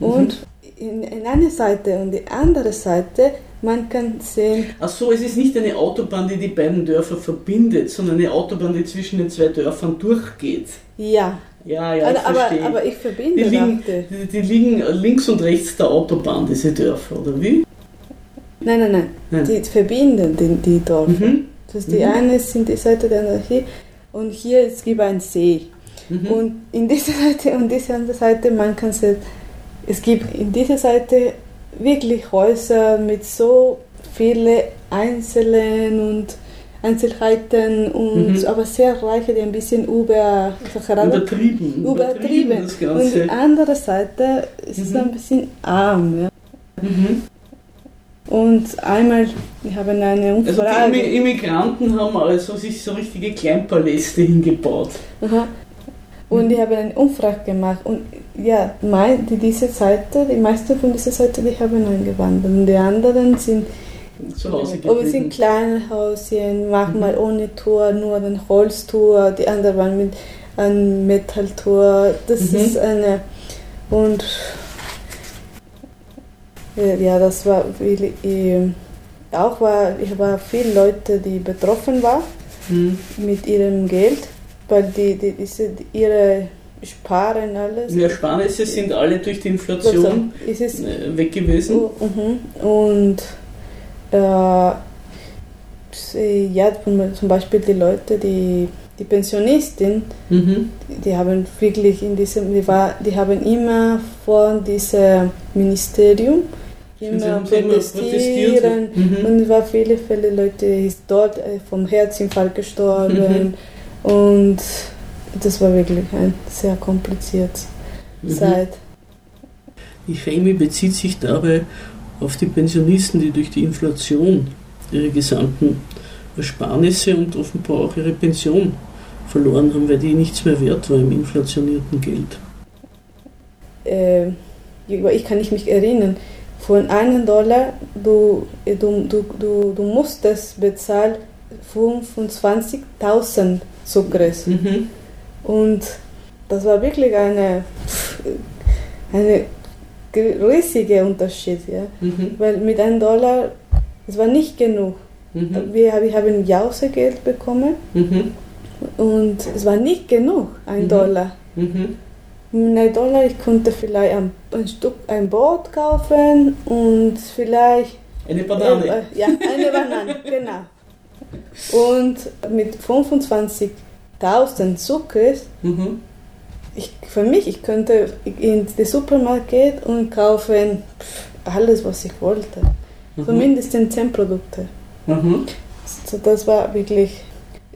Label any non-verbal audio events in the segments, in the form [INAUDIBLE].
Und in, in eine Seite und die andere Seite, man kann sehen. Ach so, es ist nicht eine Autobahn, die die beiden Dörfer verbindet, sondern eine Autobahn, die zwischen den zwei Dörfern durchgeht. Ja. Ja, ja, ich aber, verstehe. aber ich verbinde die liegen, die, die liegen links und rechts der Autobahn, diese Dörfer, oder wie? Nein, nein, nein. Nein. Die verbinden die, die Dörfer. Mhm. Das die Mhm. eine sind die Seite, die andere hier. Und hier es gibt einen See. Mhm. Und in dieser [LAUGHS] Seite und dieser andere Seite, man kann sehen, es gibt in dieser Seite wirklich Häuser mit so viele Einzelnen und Einzelheiten und Mhm. aber sehr reiche, die ein bisschen über Übertrieben. übertrieben. das Und die Ganze. andere Seite ist es Mhm. ein bisschen arm. Ja. Mhm. Und einmal, wir haben eine Also Umfrage. die Immi- Immigranten haben also sich so richtige Kleinpaläste hingebaut. Aha. Und die haben eine Umfrage gemacht. Und ja, die, diese Seite, die meisten von dieser Seite, die haben eingewandert. Und die anderen sind, Zu Hause aber es sind kleine Häuschen, manchmal ohne Tor, nur ein Holztor. Die anderen waren mit einem Metalltor. Das Mhm. ist eine. Und äh, ja, das war wirklich. äh, Auch war, ich war viele Leute, die betroffen waren Mhm. mit ihrem Geld, weil die, die, diese, ihre Sparen alles. Die Ersparnisse sind alle durch die Inflation äh, weg gewesen. oh, mhm. Und äh, ja, zum Beispiel die Leute, die, die Pensionistin, Mhm. die haben wirklich in diesem, die, war, die haben immer vor diesem Ministerium immer protestieren. Mhm. Und es waren viele, viele Leute, die ist dort äh, vom Herzinfarkt gestorben. Mhm. Und das war wirklich ein sehr kompliziert Mhm. Zeit. Die Chemie bezieht sich dabei auf die Pensionisten, die durch die Inflation ihre gesamten Ersparnisse und offenbar auch ihre Pension verloren haben, weil die nichts mehr wert war im inflationierten Geld. Äh, ich kann nicht mich erinnern. Von einem Dollar, du, äh, du, du, du, du musstest bezahlen 25.000 Sucres. Mhm. Und das war wirklich eine, eine riesige Unterschied. Ja? Mhm. Weil mit einem Dollar, es war nicht genug. Mhm. Wir, wir haben Jausegeld bekommen Mhm. und es war nicht genug, ein Mhm. Dollar. Mhm. Mit einem Dollar, ich konnte vielleicht ein, ein Stück, ein Boot kaufen und vielleicht Eine Banane. Äh, ja, eine Banane, [LAUGHS] genau. Und mit 25.000 Zuckers, Mhm. ich, für mich, ich könnte in den Supermarkt gehen und kaufen alles, was ich wollte. So Mhm. mindestens 10 Produkte. Mhm. So, das war wirklich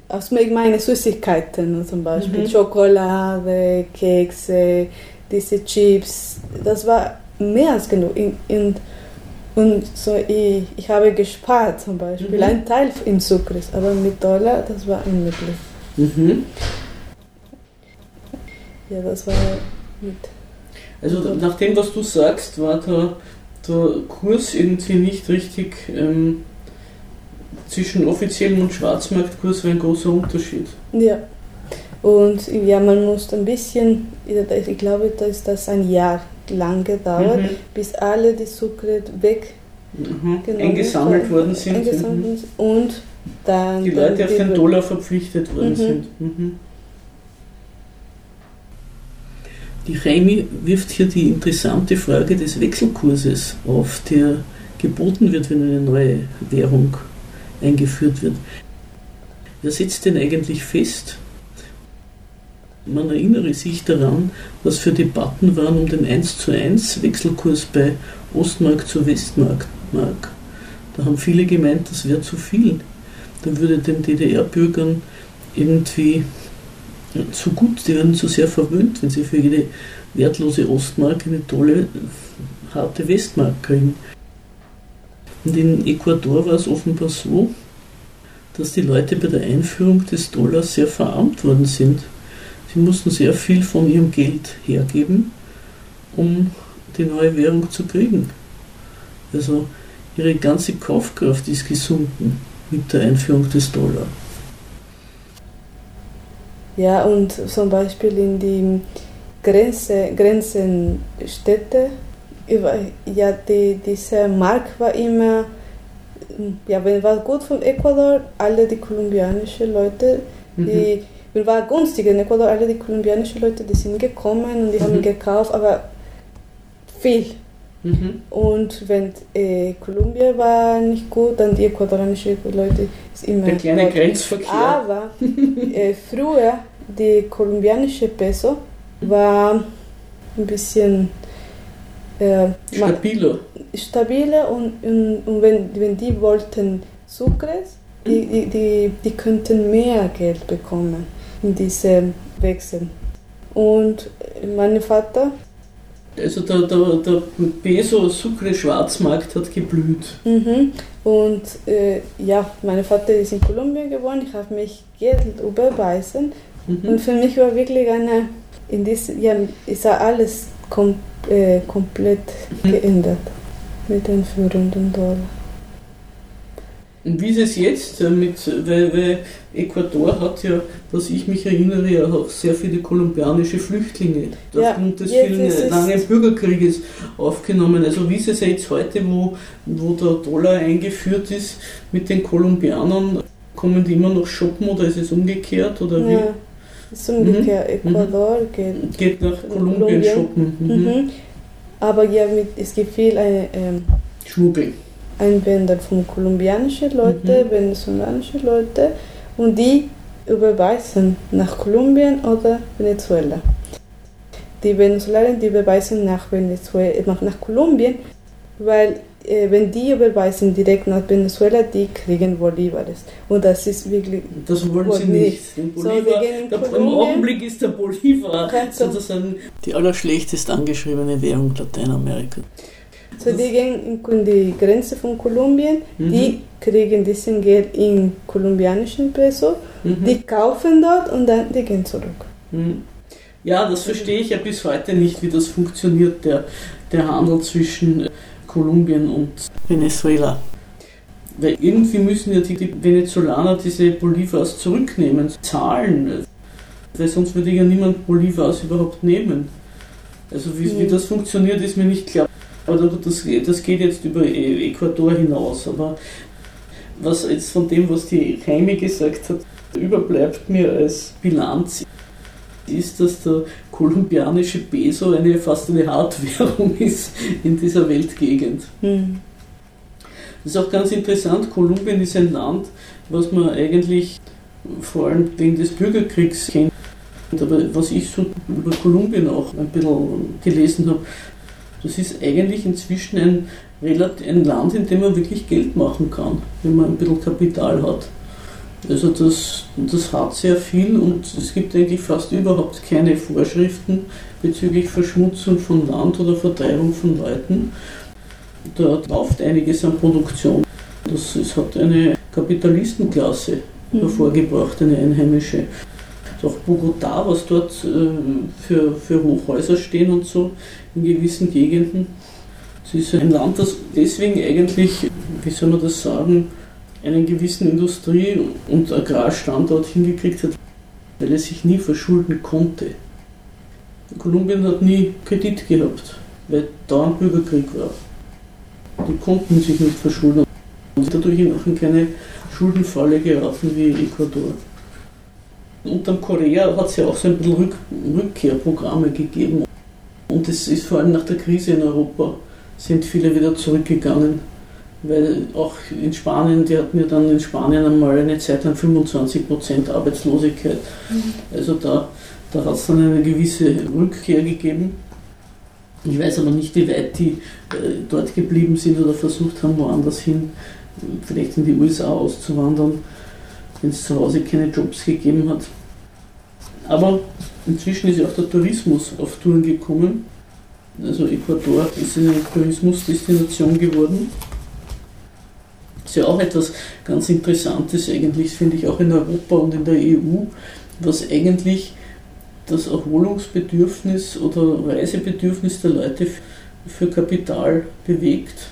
aus meine Süßigkeiten zum Beispiel. Mhm. Schokolade, Kekse, diese Chips. Das war mehr als genug. In, in, und so, ich, ich habe gespart zum Beispiel, Mhm. ein Teil im Sucres, aber mit Dollar, das war unmöglich. Mhm. Ja, das war mit. Also nach dem, was du sagst, war der, der Kurs irgendwie nicht richtig ähm, zwischen offiziellem und Schwarzmarktkurs war ein großer Unterschied. Ja. Und ja, man muss ein bisschen, ich glaube, dass das ein Jahr lang gedauert, Mhm. bis alle die Sucre weg Mhm. Eingesammelt worden sind. eingesammelt Mhm. und dann Die Leute auf die- den Dollar verpflichtet worden Mhm. sind. Mhm. Die Chemie wirft hier die interessante Frage des Wechselkurses auf, der geboten wird, wenn eine neue Währung eingeführt wird. Wer setzt denn eigentlich fest? Man erinnere sich daran, was für Debatten waren um den 1 zu 1 Wechselkurs bei Ostmark zu Westmark. Mark. Da haben viele gemeint, das wäre zu viel. Dann würde den DDR-Bürgern irgendwie zu gut, die werden zu sehr verwöhnt, wenn sie für jede wertlose Ostmark eine tolle, harte Westmark kriegen. Und in Ecuador war es offenbar so, dass die Leute bei der Einführung des Dollars sehr verarmt worden sind. Sie mussten sehr viel von ihrem Geld hergeben, um die neue Währung zu kriegen. Also ihre ganze Kaufkraft ist gesunken mit der Einführung des Dollar. Ja, und zum Beispiel in die Grenze, Grenzenstädte ja, die, dieser Markt war immer, ja, wenn war gut von Ecuador, alle die kolumbianischen Leute, die, mhm. wenn war günstig in Ecuador, alle die kolumbianischen Leute, die sind gekommen und die mhm. haben gekauft, aber viel. Mhm. Und wenn äh, Kolumbien war nicht gut, dann die ecuadorianischen Leute ist immer. Der kleine Grenzverkehr. Aber äh, früher die kolumbianische Peso war ein bisschen äh, stabiler. Stabiler und, und, und, wenn, wenn die wollten Sucres, die, die, die, die könnten mehr Geld bekommen in diesem Wechsel. Und mein Vater also der, der, der Peso Sucre Schwarzmarkt hat geblüht. Mhm. Und äh, ja, mein Vater ist in Kolumbien geboren, ich habe mich Geld überweisen mhm. und für mich war wirklich eine, in diesem, ja, ist alles kom, äh, komplett mhm. geändert mit den führenden Dollar. Und wie ist es jetzt äh, mit, weil, weil Ecuador hat ja, was ich mich erinnere, ja auch sehr viele kolumbianische Flüchtlinge ja, aufgrund des vielen langen Bürgerkrieges aufgenommen. Also wie ist es jetzt heute, wo, wo der Dollar eingeführt ist mit den Kolumbianern, kommen die immer noch shoppen oder ist es umgekehrt? Oder wie? Ja, es ist umgekehrt. Mhm. Ecuador mhm. geht, geht nach Kolumbien, Kolumbien. shoppen. Mhm. Mhm. Aber ja, mit, es gibt viel eine, ähm, Schmuggel. Einwände von kolumbianischen Leuten, mhm. venezolanischen Leuten und die überweisen nach Kolumbien oder Venezuela. Die Venezolaner, die überweisen nach, Venezuela, nach, nach Kolumbien, weil äh, wenn die überweisen direkt nach Venezuela, die kriegen Bolivares. Und das ist wirklich. Das wollen sie nicht. nicht. Bolivar, so, Im Augenblick ist der Bolivar sozusagen die allerschlechtest angeschriebene Währung Lateinamerikas. So die gehen in die Grenze von Kolumbien, mhm. die kriegen diesen Geld in kolumbianischen Peso, mhm. die kaufen dort und dann die gehen zurück. Mhm. Ja, das verstehe ich ja bis heute nicht, wie das funktioniert, der, der Handel zwischen Kolumbien und Venezuela. Weil irgendwie müssen ja die, die Venezolaner diese Bolivars zurücknehmen, zahlen, weil sonst würde ja niemand Bolivars überhaupt nehmen. Also wie, wie mhm. das funktioniert, ist mir nicht klar. Aber das, das geht jetzt über Äquator hinaus. Aber was jetzt von dem, was die Heime gesagt hat, überbleibt mir als Bilanz, ist, dass der kolumbianische Peso eine fast eine Hartwährung [LAUGHS] ist in dieser Weltgegend. Mhm. Das ist auch ganz interessant. Kolumbien ist ein Land, was man eigentlich vor allem wegen des Bürgerkriegs kennt. Aber was ich so über Kolumbien auch ein bisschen gelesen habe, das ist eigentlich inzwischen ein, ein Land, in dem man wirklich Geld machen kann, wenn man ein bisschen Kapital hat. Also das, das hat sehr viel und es gibt eigentlich fast überhaupt keine Vorschriften bezüglich Verschmutzung von Land oder Vertreibung von Leuten. Da läuft einiges an Produktion. Das, es hat eine Kapitalistenklasse mhm. hervorgebracht, eine einheimische auch Bogotá, was dort äh, für, für Hochhäuser stehen und so in gewissen Gegenden. Es ist ein Land, das deswegen eigentlich, wie soll man das sagen, einen gewissen Industrie- und Agrarstandort hingekriegt hat, weil es sich nie verschulden konnte. Kolumbien hat nie Kredit gehabt, weil dauernd Bürgerkrieg war. Die konnten sich nicht verschulden und dadurch auch in keine Schuldenfalle geraten wie Ecuador unter Korea hat es ja auch so ein bisschen Rück Rückkehrprogramme gegeben. Und es ist vor allem nach der Krise in Europa sind viele wieder zurückgegangen. Weil auch in Spanien, die hatten ja dann in Spanien einmal eine Zeit lang 25% Arbeitslosigkeit. Mhm. Also da, da hat es dann eine gewisse Rückkehr gegeben. Ich weiß aber nicht, wie weit die äh, dort geblieben sind oder versucht haben, woanders hin, vielleicht in die USA auszuwandern wenn es zu Hause keine Jobs gegeben hat. Aber inzwischen ist ja auch der Tourismus auf Touren gekommen. Also Ecuador ist eine Tourismusdestination geworden. Ist ja auch etwas ganz Interessantes eigentlich, finde ich, auch in Europa und in der EU, was eigentlich das Erholungsbedürfnis oder Reisebedürfnis der Leute für Kapital bewegt.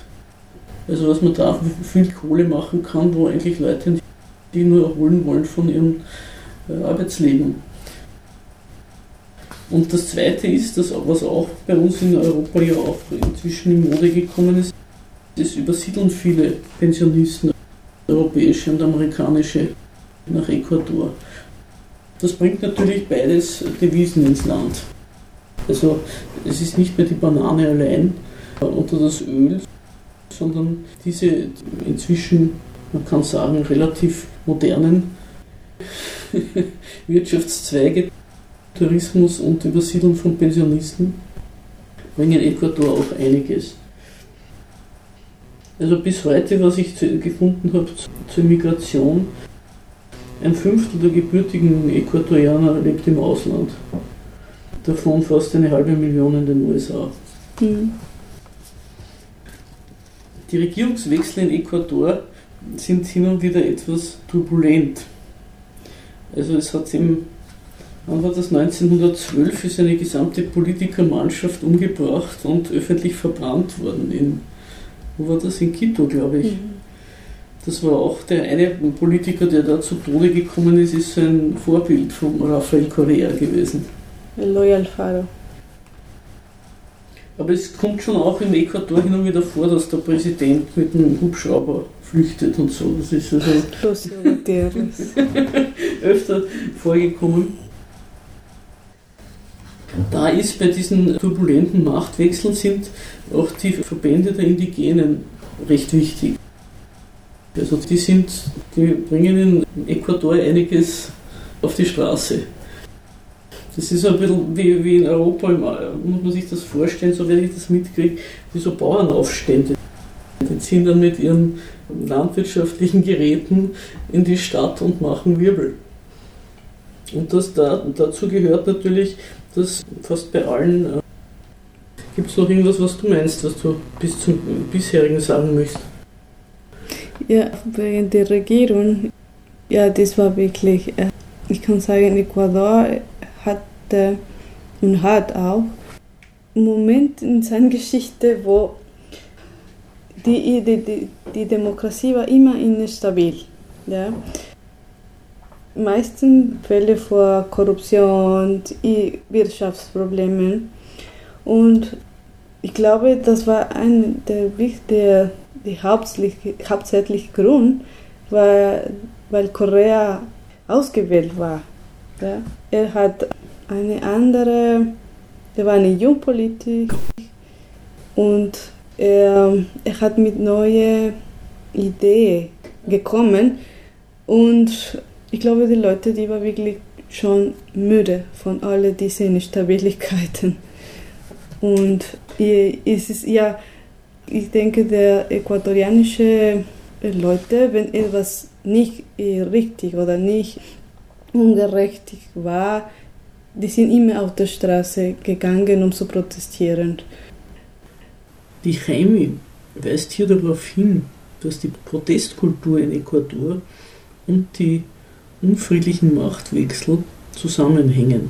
Also was man da viel Kohle machen kann, wo eigentlich Leute die nur erholen wollen von ihrem äh, Arbeitsleben. Und das Zweite ist, dass, was auch bei uns in Europa ja auch inzwischen in Mode gekommen ist, es übersiedeln viele Pensionisten, europäische und amerikanische, nach Ecuador. Das bringt natürlich beides Devisen ins Land. Also es ist nicht mehr die Banane allein oder das Öl, sondern diese inzwischen, man kann sagen, relativ modernen [LAUGHS] Wirtschaftszweige, Tourismus und Übersiedeln von Pensionisten, bringen Ecuador auch einiges. Also bis heute, was ich gefunden habe zur Migration, ein Fünftel der gebürtigen Äquatorianer lebt im Ausland. Davon fast eine halbe Million in den USA. Mhm. Die Regierungswechsel in Ecuador sind hin und wieder etwas turbulent. Also es hat im, wann war das 1912, ist eine gesamte Politikermannschaft umgebracht und öffentlich verbrannt worden. In, wo war das? In Quito, glaube ich. Mhm. Das war auch der eine Politiker, der da zu Tode gekommen ist, ist ein Vorbild von Rafael Correa gewesen. Loyal Faro. Aber es kommt schon auch im Ecuador hin und wieder vor, dass der Präsident mit einem Hubschrauber flüchtet und so. Das ist also [LAUGHS] öfter vorgekommen. Da ist bei diesen turbulenten Machtwechseln sind auch die Verbände der Indigenen recht wichtig. Also die sind, die bringen in Ecuador einiges auf die Straße. Das ist ein bisschen wie, wie in Europa, muss man sich das vorstellen, so wenn ich das mitkriege, wie so Bauernaufstände. Die ziehen dann mit ihren landwirtschaftlichen Geräten in die Stadt und machen Wirbel. Und das da, dazu gehört natürlich, dass fast bei allen. Äh, Gibt es noch irgendwas, was du meinst, was du bis zum bisherigen sagen möchtest? Ja, wegen der Regierung, ja, das war wirklich, äh, ich kann sagen, Ecuador hatte und hat auch einen Moment in seiner Geschichte, wo die, die, die, die Demokratie war immer instabil. Ja? Meisten Fälle vor Korruption, Wirtschaftsproblemen. Und ich glaube, das war ein der, der die hauptsächliche Grund, war, weil Korea ausgewählt war. Ja. Er hat eine andere, er war eine Jungpolitik und er, er hat mit neuen Ideen gekommen und ich glaube, die Leute, die waren wirklich schon müde von all diesen Instabilitäten. Und es ist ja, ich denke, der äquatorianische Leute, wenn etwas nicht richtig oder nicht ungerecht war, die sind immer auf der Straße gegangen, um zu protestieren. Die Chemie weist hier darauf hin, dass die Protestkultur in Ecuador und die unfriedlichen Machtwechsel zusammenhängen.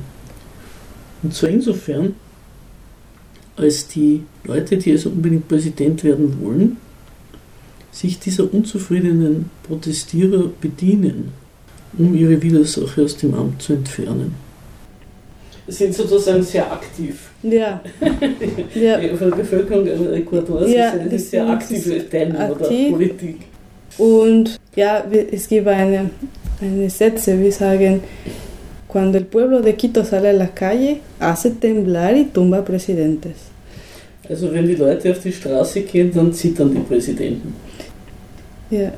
Und zwar insofern, als die Leute, die also unbedingt Präsident werden wollen, sich dieser unzufriedenen Protestierer bedienen, um ihre Widersacher aus dem Amt zu entfernen. Sind sozusagen sehr aktiv. Ja. [LAUGHS] ja. Die Bevölkerung Ecuadors ja, ist eine sehr aktive Teilnehmer aktiv. der Politik. Und ja, es gibt eine, Sätze, wir sagen, Cuando el pueblo de Quito sale a la calle, hace temblar y tumba presidentes. Also wenn die Leute auf die Straße gehen, dann zittern die Präsidenten. Ja,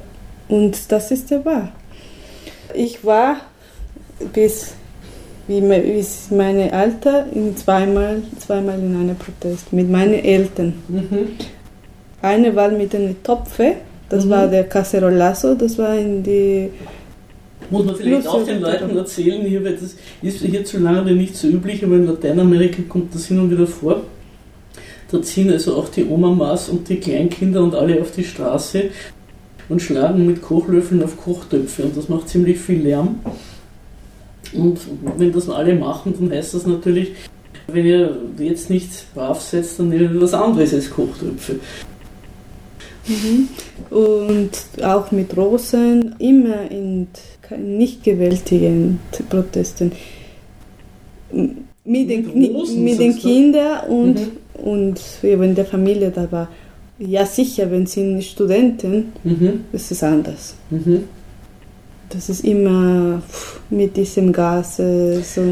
und das ist ja wahr. Ich war bis wie meine Alter in zweimal, zweimal in einem Protest mit meinen Eltern. Mhm. Eine war mit einem Topfe, das mhm. war der Cacerolazo, das war in die muss man vielleicht auch den Leuten erzählen, hier, weil das ist hierzulande nicht so üblich, aber in Lateinamerika kommt das hin und wieder vor. Da ziehen also auch die Omamas und die Kleinkinder und alle auf die Straße und schlagen mit Kochlöffeln auf Kochtöpfe und das macht ziemlich viel Lärm. Und wenn das alle machen, dann heißt das natürlich, wenn ihr jetzt nicht brav seid, dann nehmt ihr was anderes als Kochtöpfe. Mhm. Und auch mit Rosen, immer in nicht gewältigend Protesten. mit den, Rosen, mit den Kindern und, mhm. und eben der Familie da war. Ja, sicher, wenn sie Studenten, mhm. das ist anders. Mhm. Das ist immer mit diesem Gas. So,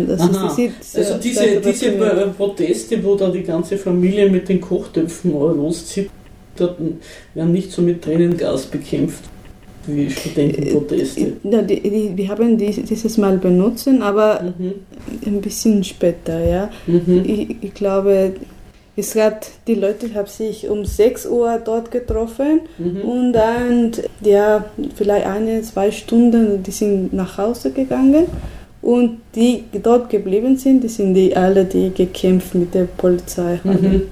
das ist, sehr, also diese, diese Proteste, wo da die ganze Familie mit den Kochtöpfen loszieht, werden nicht so mit Tränengas bekämpft wie Studentenproteste. Äh, ja, die, die, wir haben die, dieses Mal benutzt, aber mhm. ein bisschen später. Ja. Mhm. Ich, ich, glaube, es hat, die Leute haben sich um 6 Uhr dort getroffen mhm. und dann, ja, vielleicht eine, zwei Stunden, die sind nach Hause gegangen. Und die dort geblieben sind, die sind die alle, die gekämpft mit der Polizei haben.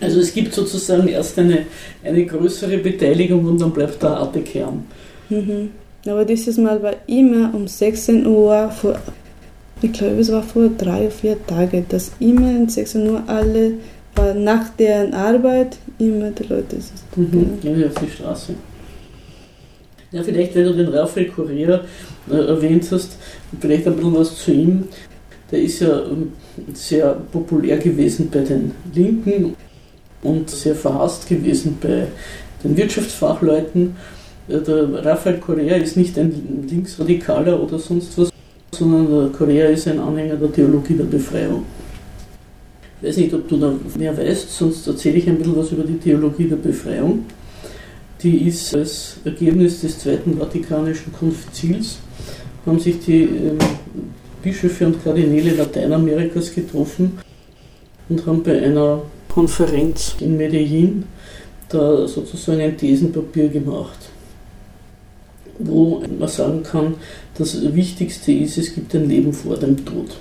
Also es gibt sozusagen erst eine, eine größere Beteiligung und dann bleibt der harte Kern. Mhm. Aber dieses Mal war immer um 16 Uhr, vor, ich glaube es war vor drei oder vier Tagen, dass immer um 16 Uhr alle, nach deren Arbeit, immer die Leute sind. Mhm. Ja, auf die Straße. Ja, vielleicht, wenn du den Raphael Correa äh, erwähnt hast, vielleicht ein bisschen was zu ihm. Der ist ja ähm, sehr populär gewesen bei den Linken und sehr verhasst gewesen bei den Wirtschaftsfachleuten. Der Raphael Correa ist nicht ein Linksradikaler oder sonst was, sondern der Correa ist ein Anhänger der Theologie der Befreiung. Ich weiß nicht, ob du da mehr weißt, sonst erzähle ich ein bisschen was über die Theologie der Befreiung. Die ist als Ergebnis des Zweiten Vatikanischen Konzils, haben sich die ähm, Bischöfe und Kardinäle Lateinamerikas getroffen und haben bei einer Konferenz in Medellin da sozusagen ein Thesenpapier gemacht, wo man sagen kann, das Wichtigste ist, es gibt ein Leben vor dem Tod.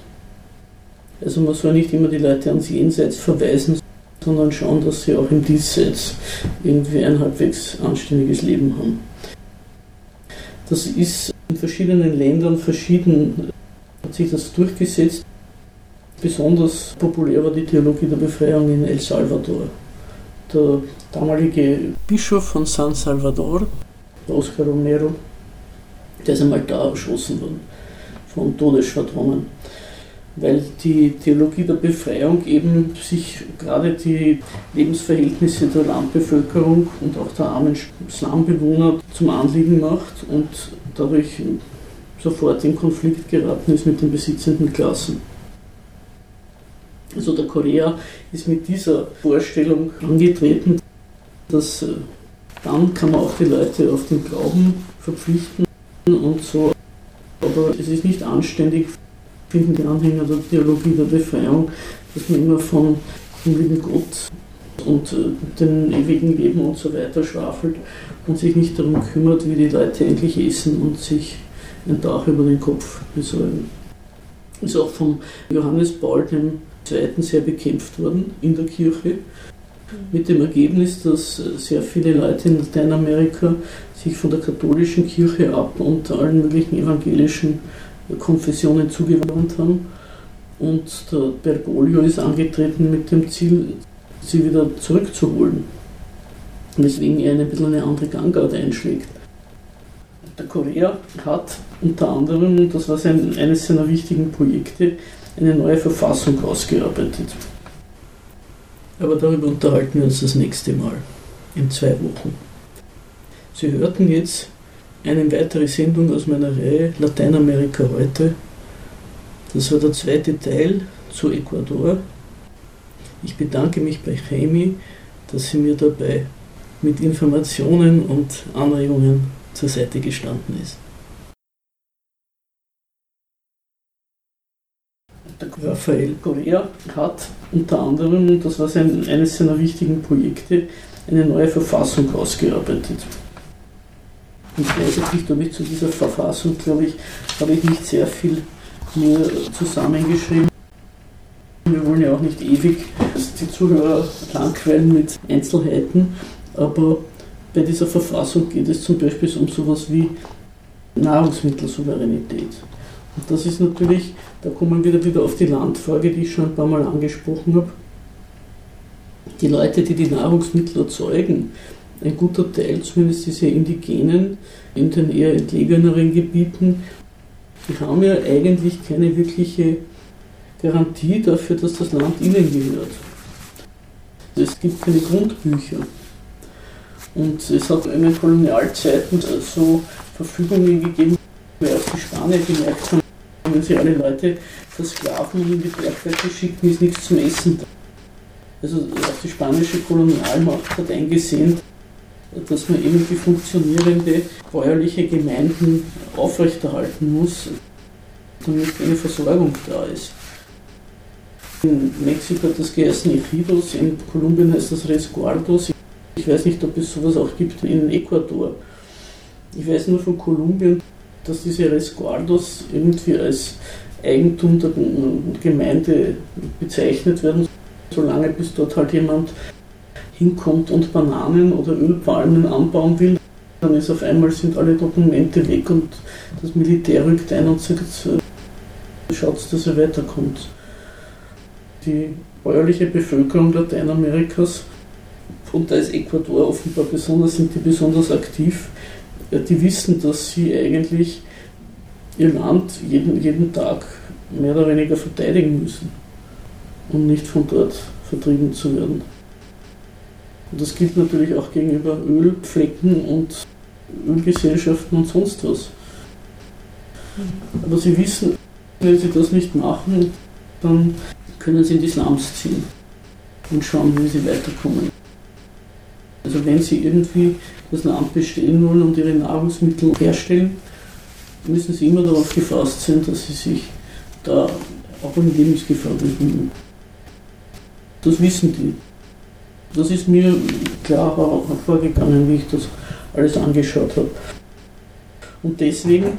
Also man soll nicht immer die Leute ans Jenseits verweisen, sondern schauen, dass sie auch im Diesseits irgendwie ein halbwegs anständiges Leben haben. Das ist in verschiedenen Ländern verschieden, hat sich das durchgesetzt. Besonders populär war die Theologie der Befreiung in El Salvador. Der damalige Bischof von San Salvador, Oscar Romero, der ist einmal da erschossen worden von Todesschwadronen, weil die Theologie der Befreiung eben sich gerade die Lebensverhältnisse der Landbevölkerung und auch der armen Slumbewohner zum Anliegen macht und dadurch sofort in Konflikt geraten ist mit den besitzenden Klassen. Also der Korea ist mit dieser Vorstellung angetreten, dass äh, dann kann man auch die Leute auf den Glauben verpflichten und so. Aber es ist nicht anständig, finden die Anhänger der Theologie der Befreiung, dass man immer von dem lieben Gott und äh, dem ewigen Leben und so weiter schwafelt und sich nicht darum kümmert, wie die Leute endlich essen und sich ein Dach über den Kopf besorgen. Ist auch von Johannes Paul, dem II. sehr bekämpft worden in der Kirche. Mit dem Ergebnis, dass sehr viele Leute in Lateinamerika sich von der katholischen Kirche ab und allen möglichen evangelischen Konfessionen zugewandt haben. Und der Bergoglio ist angetreten mit dem Ziel, sie wieder zurückzuholen. Weswegen er ein bisschen eine andere Gangart einschlägt. Der Korea hat unter anderem, und das war sein, eines seiner wichtigen Projekte, eine neue Verfassung ausgearbeitet. Aber darüber unterhalten wir uns das nächste Mal, in zwei Wochen. Sie hörten jetzt eine weitere Sendung aus meiner Reihe Lateinamerika heute. Das war der zweite Teil zu Ecuador. Ich bedanke mich bei Jaime, dass sie mir dabei mit Informationen und Anregungen zur Seite gestanden ist. Der Raphael Correa hat unter anderem, und das war sein, eines seiner wichtigen Projekte, eine neue Verfassung ausgearbeitet. Und nicht, ob ich zu dieser Verfassung, glaube ich, habe ich nicht sehr viel mir zusammengeschrieben. Wir wollen ja auch nicht ewig die Zuhörer langweilen mit Einzelheiten, aber bei dieser Verfassung geht es zum Beispiel um sowas wie Nahrungsmittelsouveränität. Und das ist natürlich, da kommen wir wieder auf die Landfrage, die ich schon ein paar Mal angesprochen habe. Die Leute, die die Nahrungsmittel erzeugen, ein guter Teil, zumindest diese Indigenen in den eher entlegeneren Gebieten, die haben ja eigentlich keine wirkliche, Garantie dafür, dass das Land ihnen gehört. Es gibt keine Grundbücher. Und es hat in den Kolonialzeiten so Verfügungen gegeben, weil auch die Spanier gemerkt haben, wenn sie alle Leute versklaven und in die Bergwerke schicken, ist nichts zum Essen da. Also auch die spanische Kolonialmacht hat eingesehen, dass man irgendwie funktionierende bäuerliche Gemeinden aufrechterhalten muss, damit eine Versorgung da ist. In Mexiko hat das geheißen Ejidos, in Kolumbien heißt das Resguardos. Ich weiß nicht, ob es sowas auch gibt in Ecuador. Ich weiß nur von Kolumbien, dass diese Resguardos irgendwie als Eigentum der Gemeinde bezeichnet werden, solange bis dort halt jemand hinkommt und Bananen oder Ölpalmen anbauen will, dann ist auf einmal sind alle Dokumente weg und das Militär rückt ein und sagt, schaut, dass er weiterkommt. Die bäuerliche Bevölkerung Lateinamerikas, und da ist Ecuador offenbar besonders, sind die besonders aktiv, die wissen, dass sie eigentlich ihr Land jeden, jeden Tag mehr oder weniger verteidigen müssen, um nicht von dort vertrieben zu werden. Und das gilt natürlich auch gegenüber Ölflecken und Ölgesellschaften und sonst was. Aber sie wissen, wenn sie das nicht machen, dann können sie in die Slums ziehen und schauen, wie sie weiterkommen. Also wenn sie irgendwie das Land bestellen wollen und ihre Nahrungsmittel herstellen, müssen sie immer darauf gefasst sein, dass sie sich da auch in Lebensgefahr befinden. Das wissen die. Das ist mir klar hervorgegangen, wie ich das alles angeschaut habe. Und deswegen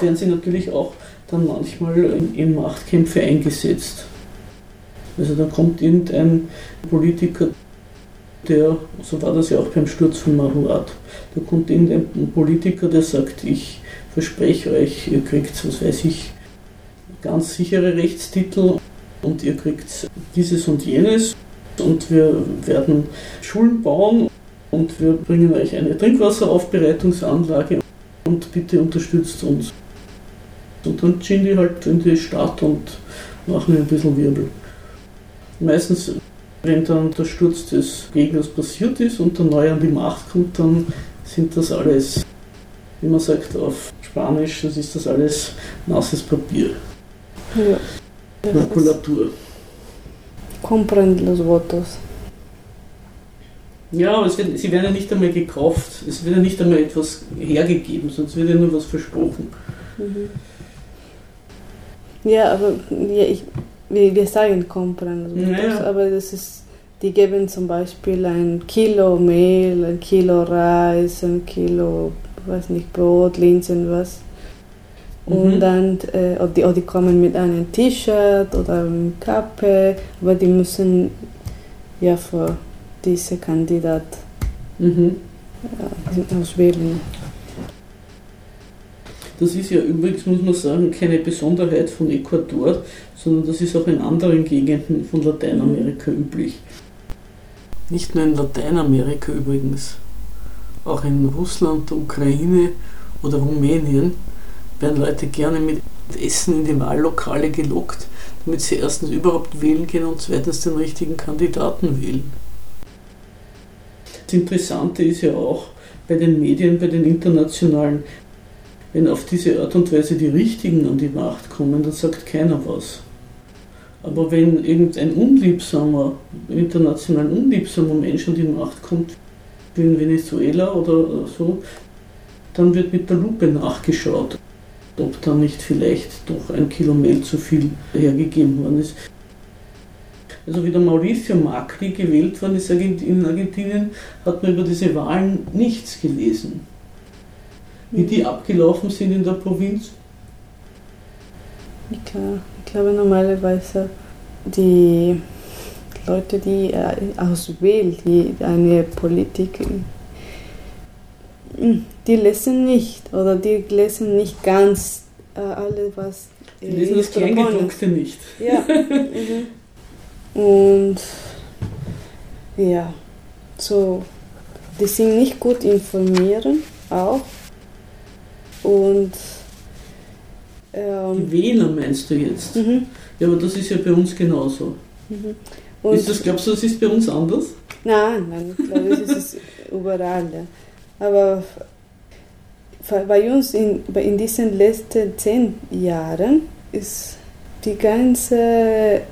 werden sie natürlich auch dann manchmal in, in Machtkämpfe eingesetzt. Also da kommt irgendein Politiker, der, so war das ja auch beim Sturz von Mahuat, da kommt irgendein Politiker, der sagt, ich verspreche euch, ihr kriegt, was weiß ich, ganz sichere Rechtstitel und ihr kriegt dieses und jenes und wir werden Schulen bauen und wir bringen euch eine Trinkwasseraufbereitungsanlage und bitte unterstützt uns. Und dann gehen die halt in die Stadt und machen ein bisschen Wirbel. Meistens, wenn dann der Sturz des Gegners passiert ist und der Neue an die Macht kommt, dann sind das alles, wie man sagt auf Spanisch, das ist das alles nasses Papier. Ja. Makulatur. Comprende los votos. Ja, aber wird, sie werden ja nicht einmal gekauft. Es wird ja nicht einmal etwas hergegeben, sonst wird ja nur was versprochen. Mhm. Ja, aber ja, ich, wir, wir sagen compran votos, ja. aber das ist, die geben zum Beispiel ein Kilo Mehl, ein Kilo Reis, ein Kilo, weiß nicht, Brot, Linsen, was. Und mhm. dann, äh, oder, die, oder die kommen mit einem T-Shirt oder einer Kappe, aber die müssen ja für diese Kandidat mhm. ja, auswählen. Das ist ja übrigens, muss man sagen, keine Besonderheit von Ecuador, sondern das ist auch in anderen Gegenden von Lateinamerika üblich. Nicht nur in Lateinamerika übrigens, auch in Russland, der Ukraine oder Rumänien werden Leute gerne mit Essen in die Wahllokale gelockt, damit sie erstens überhaupt wählen gehen und zweitens den richtigen Kandidaten wählen. Das Interessante ist ja auch bei den Medien, bei den internationalen, wenn auf diese Art und Weise die Richtigen an die Macht kommen, dann sagt keiner was. Aber wenn irgendein unliebsamer, international unliebsamer Mensch an die Macht kommt, wie in Venezuela oder so, dann wird mit der Lupe nachgeschaut ob da nicht vielleicht doch ein Kilo Mehl zu viel hergegeben worden ist. Also wie der Mauricio Macri gewählt worden ist in Argentinien, hat man über diese Wahlen nichts gelesen. Wie die abgelaufen sind in der Provinz? Klar, ich glaube normalerweise die Leute, die äh, auswählen, die eine Politik die lesen nicht oder die lesen nicht ganz äh, alle, was. Die lesen das Kleingedruckte nicht. Ja. [LAUGHS] mhm. Und ja, so, die sind nicht gut informiert auch. Und ähm, die Wähler meinst du jetzt? Mhm. Ja, aber das ist ja bei uns genauso. Mhm. Ist das, glaubst du, das ist bei uns anders? Nein, nein, ich glaube, das ist überall. Ja. Aber bei uns in, in diesen letzten zehn Jahren ist die ganze,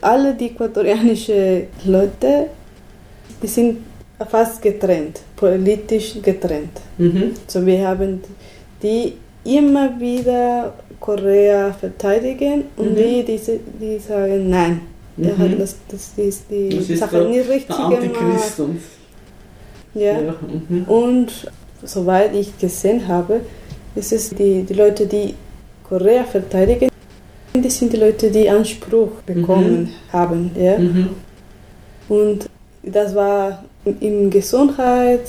alle die äquatorianischen Leute, die sind fast getrennt, politisch getrennt. Mhm. So wir haben die immer wieder Korea verteidigen und mhm. die, die, die sagen nein. Mhm. Hat das, das ist die das ist Sache der, nicht richtig gemacht. Ja. ja. Mhm. Und soweit ich gesehen habe, ist es die, die Leute, die Korea verteidigen, die sind die Leute, die Anspruch bekommen mhm. haben. Ja? Mhm. Und das war in Gesundheit,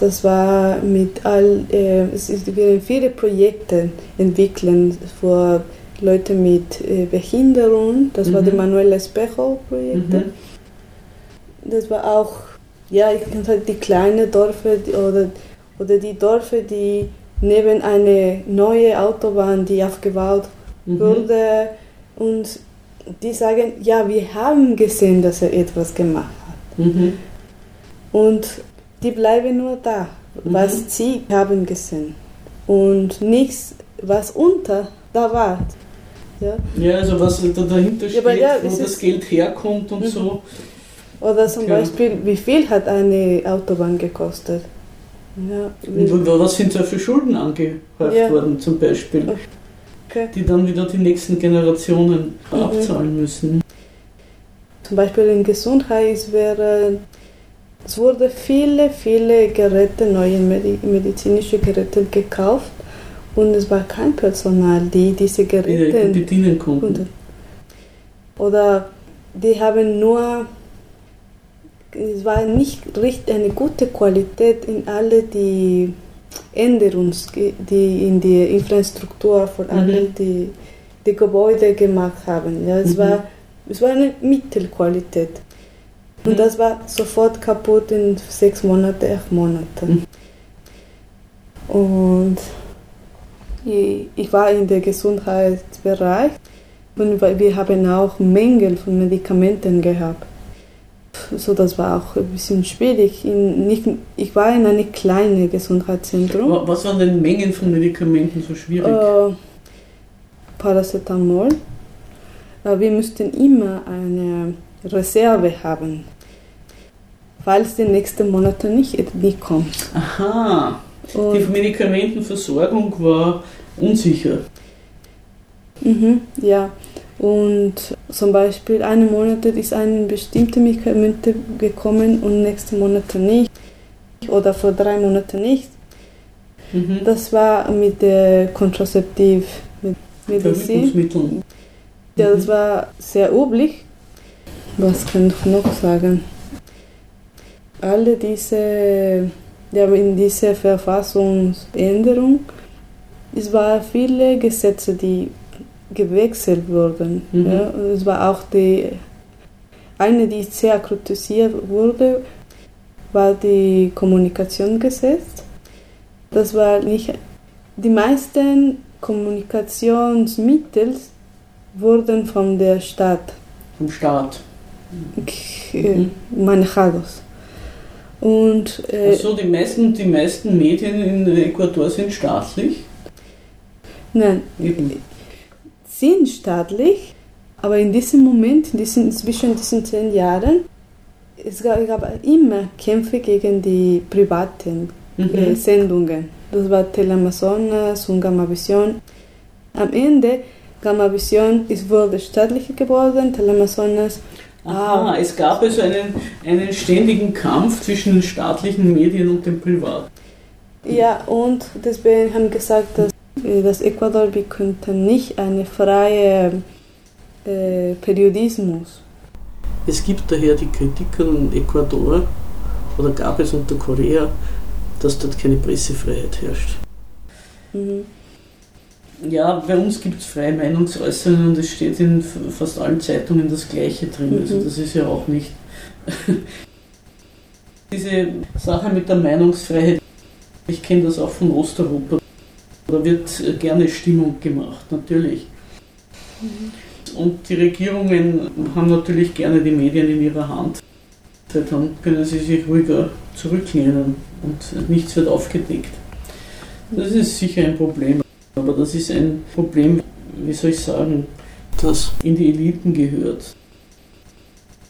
das war mit all, äh, es werden viele Projekte entwickeln für Leute mit äh, Behinderung. Das mhm. war die Manuel Espejo-Projekte. Mhm. Das war auch, ja, ich kann halt die kleinen Dörfer oder, oder die Dörfer, die neben eine neue Autobahn, die aufgebaut mhm. wurde. Und die sagen, ja, wir haben gesehen, dass er etwas gemacht hat. Mhm. Und die bleiben nur da, mhm. was sie haben gesehen. Und nichts, was unter da war. Ja, ja also was da dahinter steht, ja, ja, wo das Geld herkommt und mhm. so. Oder zum okay. Beispiel, wie viel hat eine Autobahn gekostet? Ja, und was sind da für Schulden angehäuft ja. worden zum Beispiel? Okay. Die dann wieder die nächsten Generationen mhm. abzahlen müssen. Zum Beispiel in Gesundheit wäre es wurde viele, viele Geräte, neue medizinische Geräte gekauft und es war kein Personal, die diese Geräte bedienen konnten. Oder die haben nur, es war nicht richtig eine gute Qualität in alle die Änderungen, die in die Infrastruktur von mhm. die, die Gebäude gemacht haben. Ja, es, mhm. war, es war eine Mittelqualität. Und das war sofort kaputt in sechs Monate, acht Monate. Mhm. Und ich war in der Gesundheitsbereich und wir haben auch Mängel von Medikamenten gehabt. So, das war auch ein bisschen schwierig. In, nicht, ich war in einem kleinen Gesundheitszentrum. Was waren denn Mengen von Medikamenten so schwierig? Äh, Paracetamol. Äh, wir müssten immer eine Reserve haben, falls die nächsten Monate nicht, nicht kommt. Aha, Und die Medikamentenversorgung war unsicher. Mhm, ja, und zum Beispiel einen Monat ist ein bestimmte Medikamente gekommen und nächste Monate nicht oder vor drei Monaten nicht. Mhm. Das war mit der Kontrazeptivmedizin. Ja, das mhm. war sehr üblich was kann ich noch sagen? Alle diese, ja, in dieser Verfassungsänderung, es waren viele Gesetze, die gewechselt wurden. Mhm. Ja. Es war auch die, eine, die sehr kritisiert wurde, war die Kommunikationsgesetz. Das war nicht, die meisten Kommunikationsmittel wurden von der Stadt. Vom Staat. Manejados. Und, äh, also die meisten, die meisten Medien in Ecuador sind staatlich? Nein, Eben. sind staatlich, aber in diesem Moment, in diesen, zwischen diesen zehn Jahren, es gab, es gab immer Kämpfe gegen die privaten mhm. äh, Sendungen. Das war Teleamazonas und Gammavision. Am Ende, Gammavision ist wurde staatlich geworden, Teleamazonas Aha, es gab also einen, einen ständigen Kampf zwischen den staatlichen Medien und den privaten. Ja, und deswegen haben gesagt, dass äh, das Ecuador, wir könnten nicht eine freie äh, Periodismus. Es gibt daher die Kritik an Ecuador, oder gab es unter Korea, dass dort keine Pressefreiheit herrscht. Mhm. Ja, bei uns gibt es freie Meinungsäußerungen und es steht in fast allen Zeitungen das Gleiche drin. Also mhm. Also das ist ja auch nicht. [LAUGHS] Diese Sache mit der Meinungsfreiheit, ich kenne das auch von Osteuropa. Da wird gerne Stimmung gemacht, natürlich. Mhm. Und die Regierungen haben natürlich gerne die Medien in ihrer Hand. Dann können sie sich ruhiger zurücklehnen und nichts wird aufgedeckt. Das ist sicher ein Problem, aber das ist ein Problem, wie soll ich sagen, das in die Eliten gehört.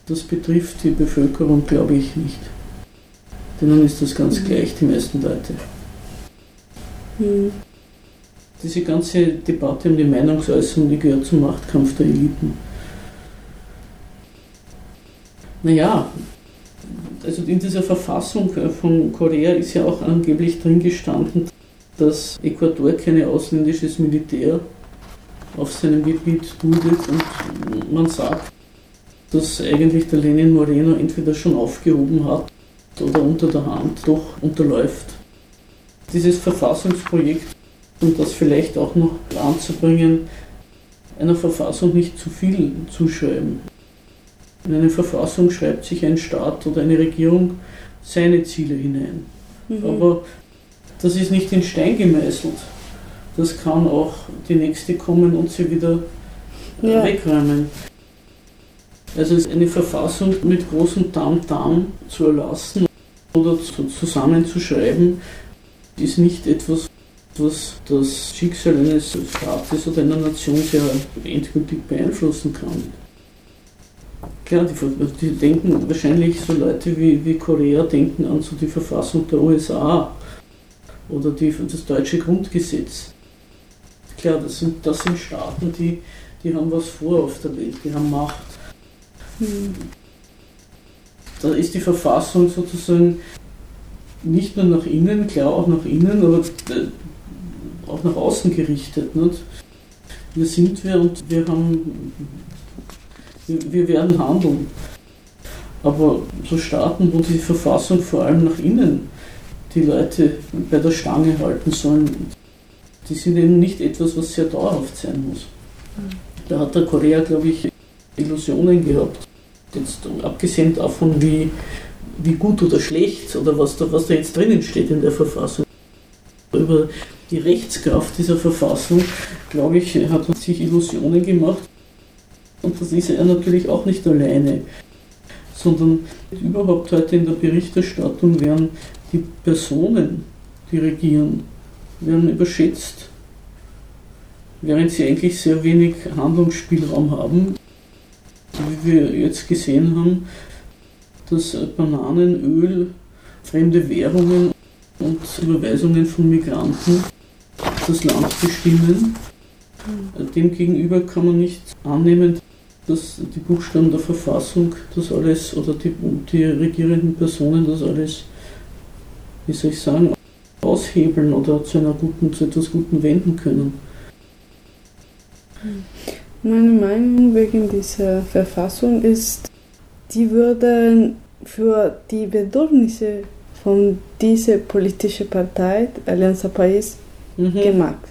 Das betrifft die Bevölkerung, glaube ich, nicht. Denen ist das ganz mhm. gleich, die meisten Leute. Mhm. Diese ganze Debatte um die Meinungsäußerung, die gehört zum Machtkampf der Eliten. Naja, also in dieser Verfassung von Korea ist ja auch angeblich drin gestanden, dass Ecuador kein ausländisches Militär auf seinem Gebiet duldet und man sagt, dass eigentlich der Lenin Moreno entweder schon aufgehoben hat oder unter der Hand doch unterläuft. Dieses Verfassungsprojekt, um das vielleicht auch noch anzubringen, einer Verfassung nicht zu viel zuschreiben. In eine Verfassung schreibt sich ein Staat oder eine Regierung seine Ziele hinein. Mhm. Aber das ist nicht in Stein gemeißelt. Das kann auch die nächste kommen und sie wieder ja. wegräumen. Also eine Verfassung mit großem Tamtam zu erlassen oder zusammenzuschreiben, ist nicht etwas, was das Schicksal eines Staates oder einer Nation sehr endgültig beeinflussen kann. Klar, die, die, denken wahrscheinlich so Leute wie, wie Korea denken an so die Verfassung der USA oder die, das deutsche Grundgesetz. Klar, das sind, das sind Staaten, die, die haben was vor auf der Welt, die haben Macht. Hm. Da ist die Verfassung sozusagen nicht nur nach innen, klar auch nach innen, aber äh, auch nach außen gerichtet. Nicht? Wir sind wir und wir haben, wir werden handeln. Aber so Staaten, wo die Verfassung vor allem nach innen die Leute bei der Stange halten sollen, die sind eben nicht etwas, was sehr dauerhaft sein muss. Da hat der Korea, glaube ich, Illusionen gehabt. Jetzt abgesehen davon, wie, wie gut oder schlecht oder was da, was da jetzt drinnen steht in der Verfassung. Über die Rechtskraft dieser Verfassung, glaube ich, hat er sich Illusionen gemacht. Und das ist er natürlich auch nicht alleine, sondern überhaupt heute in der Berichterstattung werden die Personen, die regieren, werden überschätzt, während sie eigentlich sehr wenig Handlungsspielraum haben. Wie wir jetzt gesehen haben, dass Bananenöl, fremde Währungen und Überweisungen von Migranten das Land bestimmen. Demgegenüber kann man nicht annehmen, dass die Buchstaben der Verfassung das alles oder die, die regierenden Personen das alles, wie soll ich sagen, aushebeln oder zu einer guten, zu etwas Guten wenden können. Meine Meinung wegen dieser Verfassung ist, die würden für die Bedürfnisse von dieser politischen Partei, Allianz Pais, mhm. gemacht.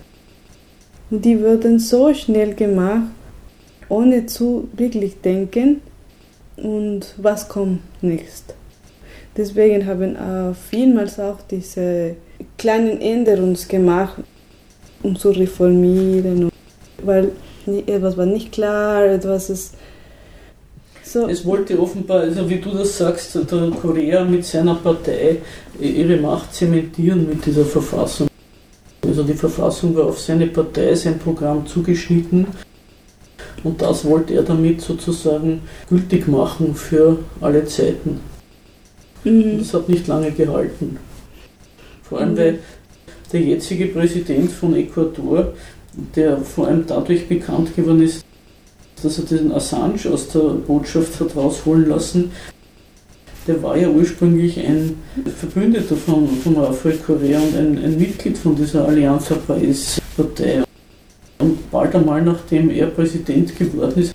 Und die würden so schnell gemacht, ohne zu wirklich denken und was kommt nächst. Deswegen haben äh, vielmals auch diese kleinen Änderungen gemacht, um zu reformieren, weil etwas war nicht klar, etwas ist so. Es wollte offenbar, also wie du das sagst, der Korea mit seiner Partei ihre Macht zementieren mit dieser Verfassung. Also die Verfassung war auf seine Partei, sein Programm zugeschnitten und das wollte er damit sozusagen gültig machen für alle Zeiten. Mhm. Das hat nicht lange gehalten. Vor allem, mhm. weil der jetzige Präsident von Ecuador, der vor allem dadurch bekannt geworden ist, dass er diesen Assange aus der Botschaft hat rausholen lassen, der war ja ursprünglich ein Verbündeter von, von Rafael Correa und ein, ein Mitglied von dieser Allianz Partei. Und bald einmal nachdem er Präsident geworden ist,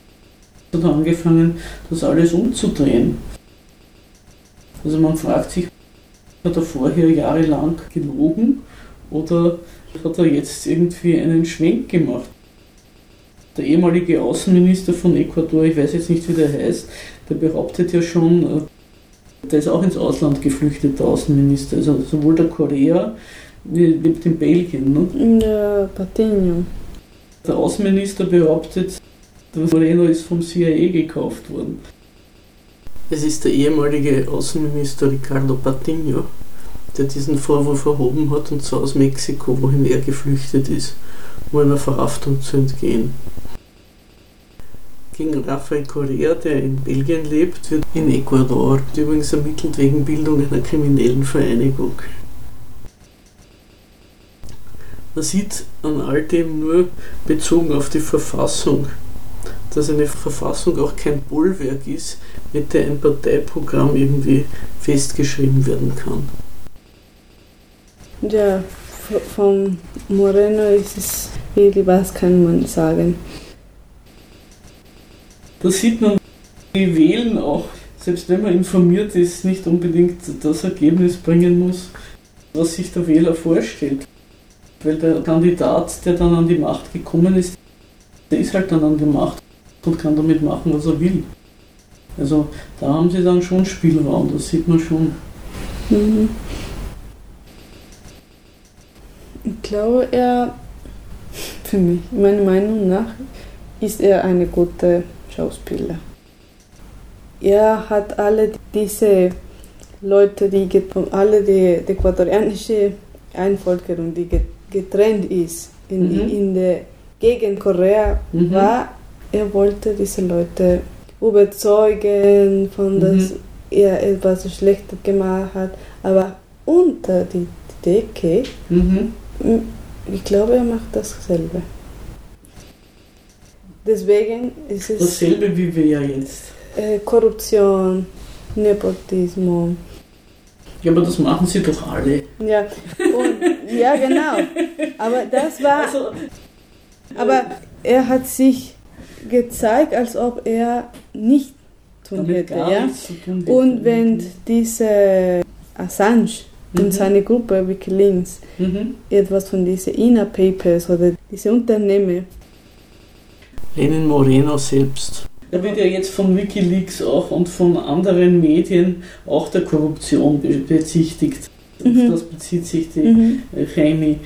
hat er angefangen, das alles umzudrehen. Also man fragt sich, hat er vorher jahrelang gelogen oder hat er jetzt irgendwie einen Schwenk gemacht? Der ehemalige Außenminister von Ecuador, ich weiß jetzt nicht, wie der heißt, der behauptet ja schon, äh, der ist auch ins Ausland geflüchtet, der Außenminister. Also sowohl der Korea wie in Belgien. Ne? Ja, Patinho. Der Außenminister behauptet, Das Moreno ist vom CIA gekauft worden. Es ist der ehemalige Außenminister Ricardo Patiño, der diesen Vorwurf erhoben hat, und zwar aus Mexiko, wohin er geflüchtet ist, um einer Verhaftung zu entgehen. Gegen Rafael Correa, der in Belgien lebt, wird in Ecuador übrigens ermittelt wegen Bildung einer kriminellen Vereinigung. Man sieht an all dem nur bezogen auf die Verfassung, dass eine Verfassung auch kein Bollwerk ist, mit der ein Parteiprogramm irgendwie festgeschrieben werden kann. Ja, von Moreno ist es wirklich, was kann man sagen. Da sieht man, die Wählen auch, selbst wenn man informiert ist, nicht unbedingt das Ergebnis bringen muss, was sich der Wähler vorstellt. Weil der Kandidat, der dann an die Macht gekommen ist, der ist halt dann an der Macht und kann damit machen, was er will. Also da haben sie dann schon Spielraum, das sieht man schon. Mhm. Ich glaube, er, für mich, meiner Meinung nach, ist er eine gute Schauspieler. Er hat alle diese Leute, die alle die, die äquatorianische Einvolkerung, die getrennt ist in, mhm. in der gegen Korea mhm. war, er wollte diese Leute überzeugen, von mhm. dass er etwas Schlechtes gemacht hat, aber unter die Decke, mhm. ich glaube, er macht dasselbe. Deswegen ist es. Dasselbe wie wir ja jetzt. Äh, Korruption, Nepotismus. Ja, aber das machen sie doch alle. Ja, und, ja genau. Aber das war. Also, aber er hat sich gezeigt, als ob er nicht tun hätte. Ja? Tun und wenn diese Assange mhm. und seine Gruppe Wikileaks mhm. etwas von diesen Inner Papers oder diese Unternehmen. Lenin Moreno selbst da wird ja jetzt von Wikileaks auch und von anderen Medien auch der Korruption bezichtigt. Mhm. Das bezieht sich die mhm. Chemie.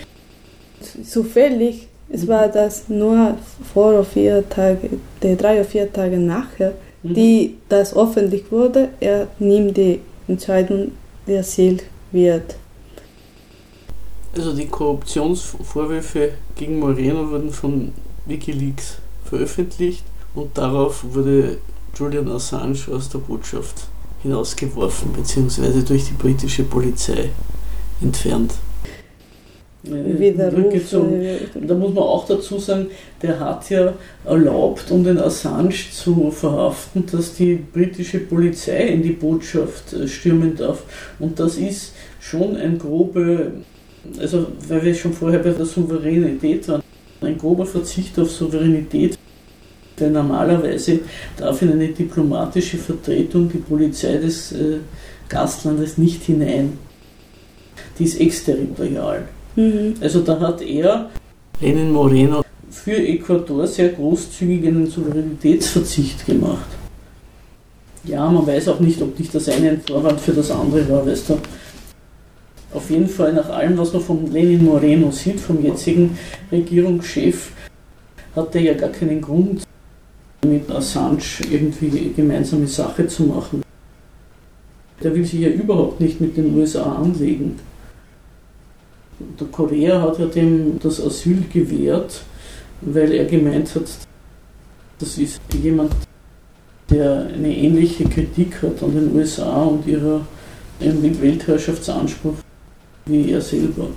Zufällig, es war das nur vor oder vier Tage, drei oder vier Tage nachher, mhm. die das öffentlich wurde. Er nimmt die Entscheidung, die erzielt wird. Also die Korruptionsvorwürfe gegen Moreno wurden von Wikileaks veröffentlicht und darauf wurde Julian Assange aus der Botschaft hinausgeworfen bzw. durch die britische Polizei entfernt. Rückgezogen. Da muss man auch dazu sagen, der hat ja erlaubt, um den Assange zu verhaften, dass die britische Polizei in die Botschaft äh, stürmen darf. Und das ist schon ein grobe, also weil wir schon vorher bei der Souveränität waren, ein grober Verzicht auf Souveränität denn normalerweise darf in eine diplomatische Vertretung die Polizei des äh, Gastlandes nicht hinein. Die ist exterritorial. Mhm. Also da hat er, Lenin Moreno, für Ecuador sehr großzügig einen Souveränitätsverzicht gemacht. Ja, man weiß auch nicht, ob nicht das eine ein Vorwand für das andere war, weißt du. Auf jeden Fall nach allem, was man von Lenin Moreno sieht, vom jetzigen Regierungschef, hat er ja gar keinen Grund, mit Assange irgendwie gemeinsame Sache zu machen. Der will sich ja überhaupt nicht mit den USA anlegen. Der Korea hat ja dem das Asyl gewährt, weil er gemeint hat, das ist jemand, der eine ähnliche Kritik hat an den USA und ihrer Weltherrschaftsanspruch wie er selber.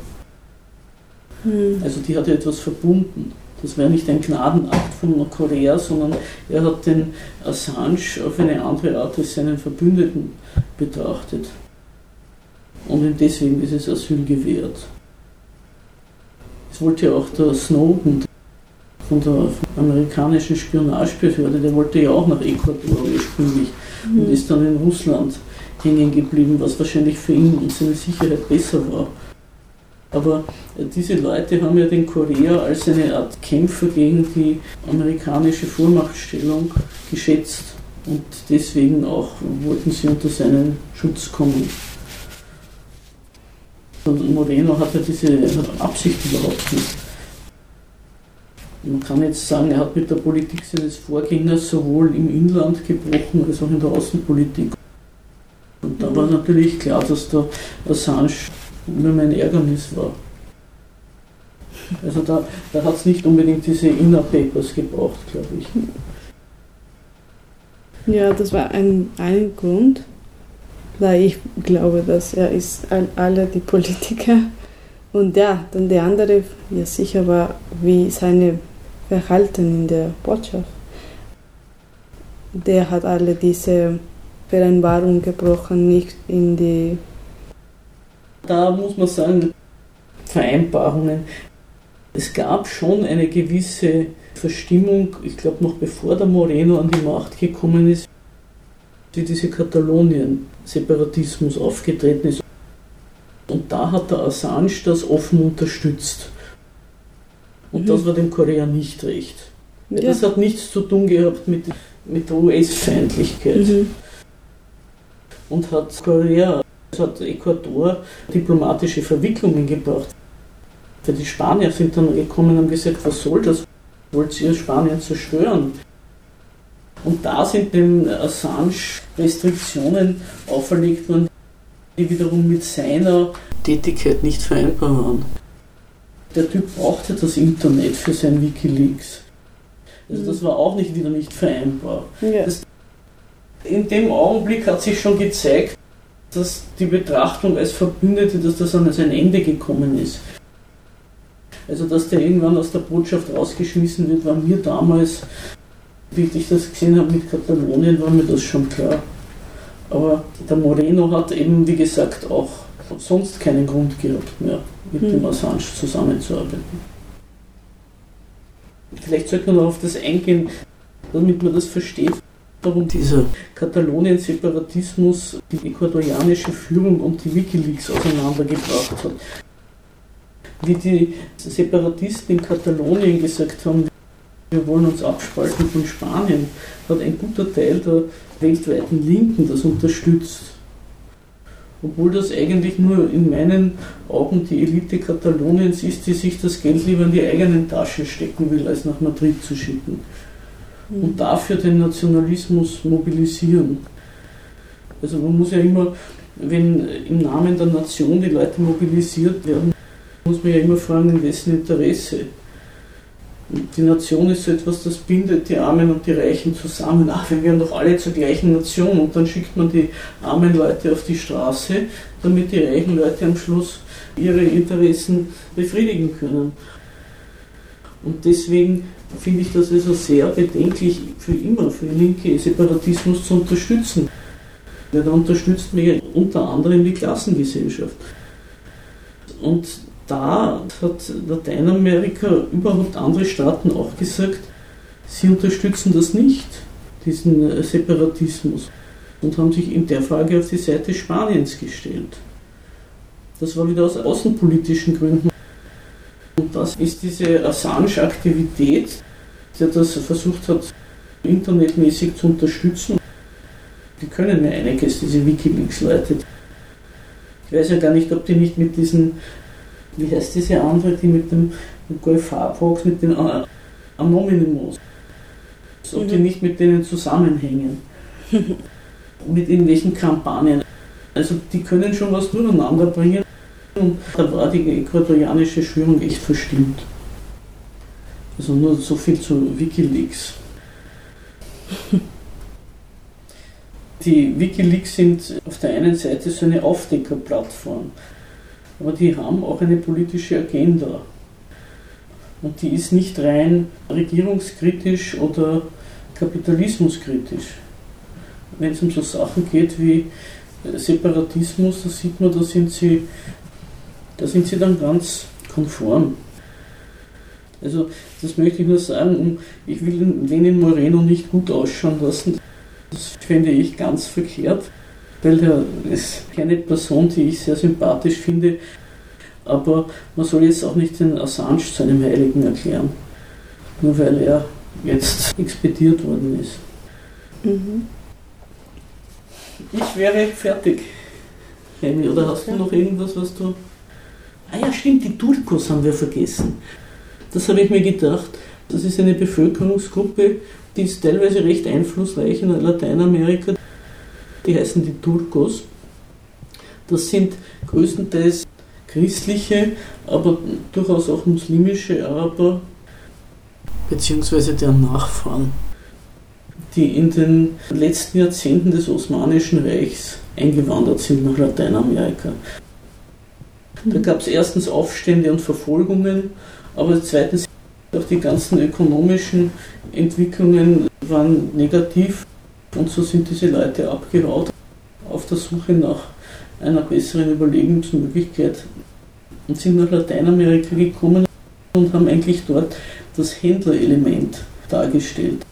Hm. Also die hat ja etwas verbunden. Das wäre nicht ein Gnadenakt von Nordkorea, sondern er hat den Assange auf eine andere Art als seinen Verbündeten betrachtet. Und ihm deswegen dieses Asyl gewährt. Wollte ja auch der Snowden von der amerikanischen Spionagebehörde, der wollte ja auch nach Ecuador ursprünglich mhm. und ist dann in Russland hängen geblieben, was wahrscheinlich für ihn und seine Sicherheit besser war. Aber diese Leute haben ja den Korea als eine Art Kämpfer gegen die amerikanische Vormachtstellung geschätzt und deswegen auch wollten sie unter seinen Schutz kommen. Und Moreno hat ja diese Absicht überhaupt nicht. Man kann jetzt sagen, er hat mit der Politik seines Vorgängers sowohl im Inland gebrochen als auch in der Außenpolitik. Und da war natürlich klar, dass der Assange immer mein Ärgernis war. Also da, da hat es nicht unbedingt diese Inner Papers gebraucht, glaube ich. Ja, das war ein, ein Grund, weil ich glaube, dass er ist alle die Politiker und ja, dann der andere, ja sicher war, wie seine Verhalten in der Botschaft. Der hat alle diese Vereinbarungen gebrochen, nicht in die. Da muss man sagen, Vereinbarungen. Es gab schon eine gewisse Verstimmung, ich glaube noch bevor der Moreno an die Macht gekommen ist, wie diese Katalonien-Separatismus aufgetreten ist. Und da hat der Assange das offen unterstützt. Und mhm. das war dem Korea nicht recht. Ja. Das hat nichts zu tun gehabt mit, mit der US-Feindlichkeit. Mhm. Und hat Korea, hat Ecuador diplomatische Verwicklungen gebracht. Für die Spanier sind dann gekommen und haben gesagt, was soll das? Wollt ihr Spanien zerstören? Und da sind dem Assange Restriktionen auferlegt worden, die wiederum mit seiner Tätigkeit nicht vereinbar waren. Der Typ brauchte das Internet für sein Wikileaks. Also das war auch nicht wieder nicht vereinbar. Ja. Das, in dem Augenblick hat sich schon gezeigt, dass die Betrachtung als Verbündete, dass das an sein Ende gekommen ist. Also dass der irgendwann aus der Botschaft rausgeschmissen wird, war mir damals, wie ich das gesehen habe mit Katalonien, war mir das schon klar. Aber der Moreno hat eben, wie gesagt, auch sonst keinen Grund gehabt mehr, mit hm. dem Assange zusammenzuarbeiten. Vielleicht sollte man noch auf das eingehen, damit man das versteht, warum dieser Katalonien-Separatismus die ecuadorianische Führung und die Wikileaks auseinandergebracht hat. Wie die Separatisten in Katalonien gesagt haben, wir wollen uns abspalten von Spanien, hat ein guter Teil der weltweiten Linken das unterstützt. Obwohl das eigentlich nur in meinen Augen die Elite Kataloniens ist, die sich das Geld lieber in die eigenen Tasche stecken will, als nach Madrid zu schicken. Mhm. Und dafür den Nationalismus mobilisieren. Also man muss ja immer, wenn im Namen der Nation die Leute mobilisiert werden, muss man ja immer fragen, in wessen Interesse. Die Nation ist so etwas, das bindet die Armen und die Reichen zusammen. Ach, wir gehören doch alle zur gleichen Nation. Und dann schickt man die armen Leute auf die Straße, damit die reichen Leute am Schluss ihre Interessen befriedigen können. Und deswegen finde ich das also sehr bedenklich, für immer für Linke Separatismus zu unterstützen. Ja, da unterstützt man ja unter anderem die Klassengesellschaft. Und da hat Lateinamerika, überhaupt andere Staaten auch gesagt, sie unterstützen das nicht, diesen äh, Separatismus, und haben sich in der Frage auf die Seite Spaniens gestellt. Das war wieder aus außenpolitischen Gründen. Und das ist diese Assange-Aktivität, der das versucht hat, internetmäßig zu unterstützen. Die können ja einiges, diese Wikileaks-Leute. Ich weiß ja gar nicht, ob die nicht mit diesen wie heißt diese andere, die mit dem Golf-Hardbox, mit den äh, Anonymous, ob mhm. die nicht mit denen zusammenhängen, [LAUGHS] mit irgendwelchen Kampagnen. Also die können schon was durcheinander bringen und da war die äquatorianische Schwörung echt verstimmt. Also nur so viel zu Wikileaks. [LAUGHS] Die Wikileaks sind auf der einen Seite so eine Aufdeckerplattform aber die haben auch eine politische Agenda. Und die ist nicht rein regierungskritisch oder kapitalismuskritisch. Wenn es um so Sachen geht wie Separatismus, da sieht man, da sind sie, da sind sie dann ganz konform. Also das möchte ich nur sagen, ich will Lenin Moreno nicht gut ausschauen lassen. Das fände ich ganz verkehrt weil er ist keine Person, die ich sehr sympathisch finde, aber man soll jetzt auch nicht den Assange zu einem Heiligen erklären, nur weil er jetzt expediert worden ist. Mhm. Ich wäre fertig. Amy, oder hast du noch irgendwas, was du. Ah ja, stimmt, die Turkos haben wir vergessen. Das habe ich mir gedacht. Das ist eine Bevölkerungsgruppe, die ist teilweise recht einflussreich in Lateinamerika. Die heißen die Turcos. Das sind größtenteils christliche, aber durchaus auch muslimische Araber, beziehungsweise deren Nachfahren, die in den letzten Jahrzehnten des Osmanischen Reichs eingewandert sind nach Lateinamerika. Da gab es erstens Aufstände und Verfolgungen, aber zweitens auch die ganzen ökonomischen Entwicklungen waren negativ und so sind diese Leute abgehaut auf der Suche nach einer besseren Überlebensmöglichkeit und sind nach Lateinamerika gekommen und haben eigentlich dort das Händlerelement dargestellt.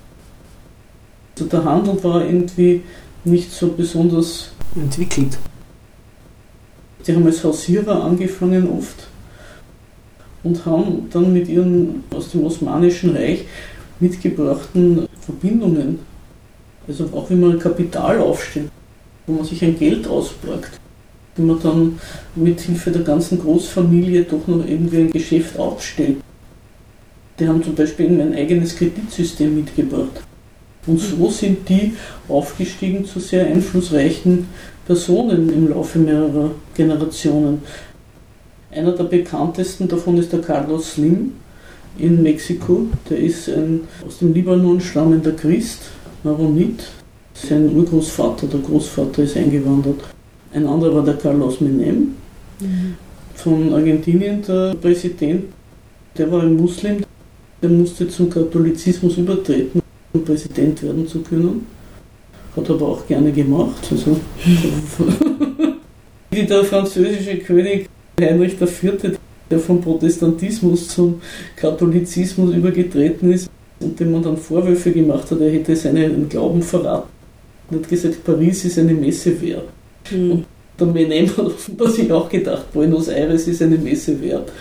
Also der Handel war irgendwie nicht so besonders entwickelt. Die haben als Hausierer angefangen oft und haben dann mit ihren aus dem Osmanischen Reich mitgebrachten Verbindungen, also auch wie man Kapital aufstellt, wo man sich ein Geld ausborgt, wie man dann mit Hilfe der ganzen Großfamilie doch noch irgendwie ein Geschäft aufstellt. Die haben zum Beispiel ein eigenes Kreditsystem mitgebracht. Und so sind die aufgestiegen zu sehr einflussreichen Personen im Laufe mehrerer Generationen. Einer der bekanntesten davon ist der Carlos Slim in Mexiko. Der ist ein aus dem Libanon stammender Christ, Maronit. Sein Urgroßvater, der Großvater, ist eingewandert. Ein anderer war der Carlos Menem mhm. von Argentinien, der Präsident. Der war ein Muslim, der musste zum Katholizismus übertreten, um Präsident werden zu können. Hat aber auch gerne gemacht. Also, [LAUGHS] wie der französische König Heinrich IV., der vom Protestantismus zum Katholizismus übergetreten ist und dem man dann Vorwürfe gemacht hat, er hätte seinen Glauben verraten. Und hat gesagt, Paris ist eine Messe wert. Mhm. Und der Menem hat offenbar sich auch gedacht, Buenos Aires ist eine Messe wert.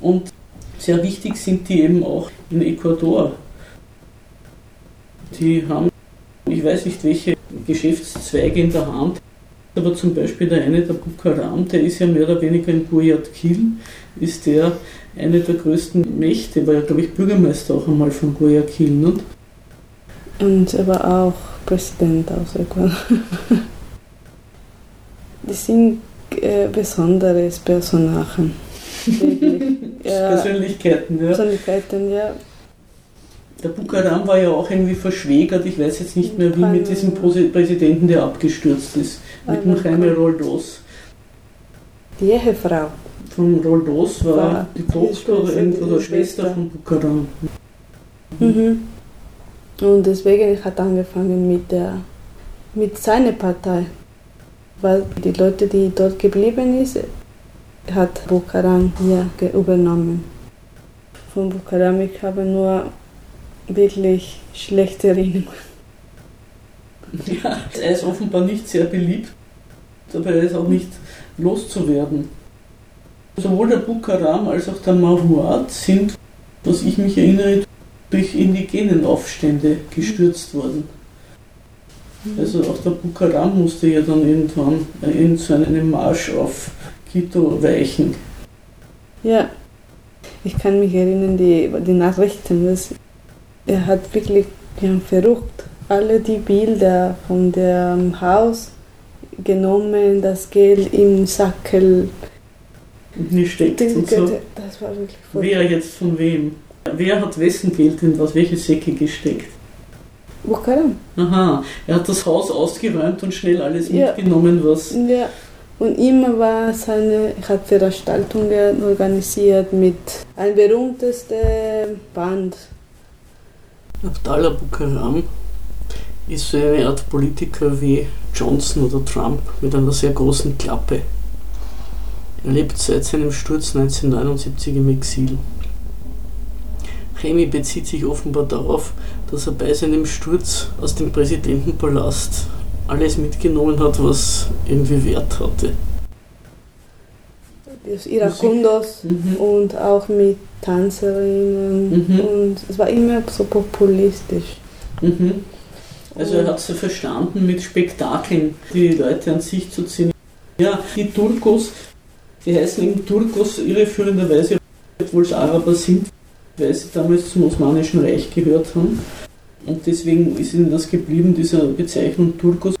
Und sehr wichtig sind die eben auch in Ecuador. Die haben, ich weiß nicht welche Geschäftszweige in der Hand, aber zum Beispiel der eine, der Bukaram, der ist ja mehr oder weniger in Guayaquil, ist der eine der größten Mächte, war ja, glaube ich, Bürgermeister auch einmal von Guayaquil. Ne? Und er war auch Präsident aus Ecuador. [LAUGHS] Die sind äh, besonderes Personachen. ja. [LAUGHS] Persönlichkeiten, ja. Persönlichkeiten, ja. Der Bukaram war ja auch irgendwie verschwägert, ich weiß jetzt nicht mehr wie, mit diesem Präsidenten, der abgestürzt ist, mit dem Jaime Roldos. Die Ehefrau. Von Roldos war, war die Tochter oder, die oder Schwester von Bukaram. Mhm. Und deswegen hat er angefangen mit, der, mit seiner Partei. Weil die Leute, die dort geblieben sind, hat Bukaram hier übernommen. Von Bukaram ich habe nur wirklich schlechte Erinnerungen. [LAUGHS] Ja, er ist offenbar nicht sehr beliebt, aber er ist auch nicht loszuwerden. Sowohl der Bukaram als auch der Mahuat sind, was ich mich erinnere, durch indigenen Aufstände gestürzt worden. Also auch der Bukaram musste ja dann irgendwann in so einen Marsch auf Quito weichen. Ja, ich kann mich erinnern, die, die Nachrichten, das er hat wirklich ja, verrückt alle die Bilder von dem Haus genommen, das Geld im Sackel gesteckt und so. Das war wirklich voll. Wer jetzt von wem? Wer hat wessen Geld in was, welche Säcke gesteckt? Bukaram. Aha, er hat das Haus ausgeräumt und schnell alles ja. mitgenommen, was. Ja, und immer war seine, er hat Veranstaltungen organisiert mit ein berühmteste Band Abdallah Bukaram ist so eine Art Politiker wie Johnson oder Trump mit einer sehr großen Klappe. Er lebt seit seinem Sturz 1979 im Exil. Remy bezieht sich offenbar darauf, dass er bei seinem Sturz aus dem Präsidentenpalast alles mitgenommen hat, was irgendwie Wert hatte. Das Irakundos mhm. und auch mit Tänzerinnen mhm. und es war immer so populistisch. Mhm. Also er hat es verstanden, mit Spektakeln die Leute an sich zu ziehen. Ja, die Turkos, die heißen eben Turkos irreführenderweise, obwohl es Araber sind, weil sie damals zum Osmanischen Reich gehört haben. Und deswegen ist ihnen das geblieben, dieser Bezeichnung Turkos.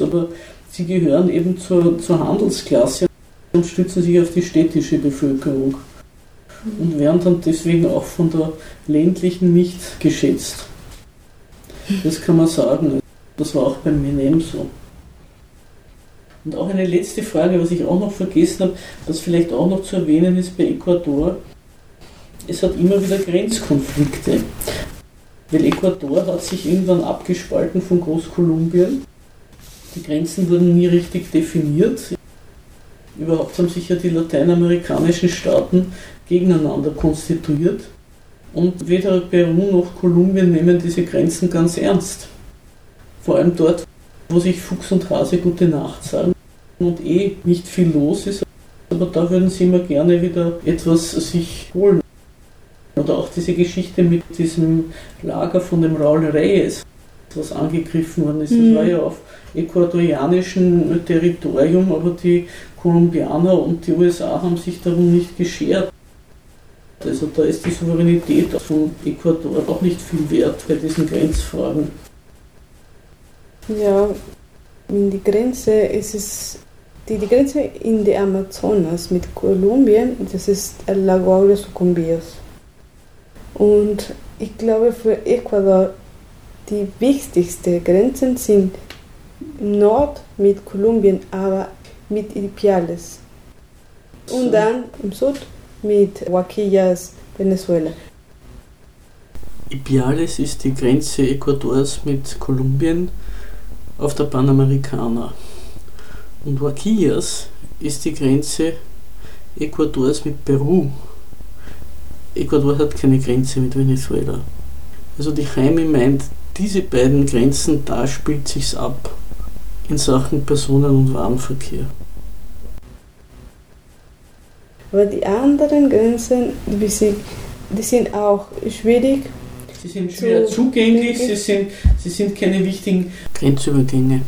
Aber sie gehören eben zur, zur Handelsklasse und stützen sich auf die städtische Bevölkerung und werden dann deswegen auch von der ländlichen nicht geschätzt. Das kann man sagen. Das war auch beim Menem so. Und auch eine letzte Frage, was ich auch noch vergessen habe, was vielleicht auch noch zu erwähnen ist bei Ecuador. Es hat immer wieder Grenzkonflikte. Weil Ecuador hat sich irgendwann abgespalten von Großkolumbien. Die Grenzen wurden nie richtig definiert. Überhaupt haben sich ja die lateinamerikanischen Staaten gegeneinander konstituiert. Und weder Peru noch Kolumbien nehmen diese Grenzen ganz ernst. Vor allem dort, wo sich Fuchs und Hase gute Nacht sagen und eh nicht viel los ist. Aber da würden sie immer gerne wieder etwas sich holen. Oder auch diese Geschichte mit diesem Lager von dem Raul Reyes, was angegriffen worden ist. Das mhm. war ja auf ecuadorianischem Territorium, aber die Kolumbianer und die USA haben sich darum nicht geschert. Also da ist die Souveränität von Ecuador auch nicht viel wert bei diesen Grenzfragen. Ja, in die Grenze ist es die, die Grenze in der Amazonas mit Kolumbien, das ist Lago de Sucumbios. Und ich glaube für Ecuador die wichtigsten Grenzen sind im Nord mit Kolumbien, aber mit Ipiales. Und dann im Süd mit Huaquillas, Venezuela. Ipiales ist die Grenze Ecuadors mit Kolumbien auf der Panamericana. Und Huaquillas ist die Grenze Ecuadors mit Peru. Ecuador hat keine Grenze mit Venezuela. Also die Jaime meint, diese beiden Grenzen, da spielt sich's ab in Sachen Personen- und Warenverkehr. Aber die anderen Grenzen, die sind, die sind auch schwierig. Sie sind schwer zu zugänglich, sie sind, sie sind keine wichtigen Grenzübergänge.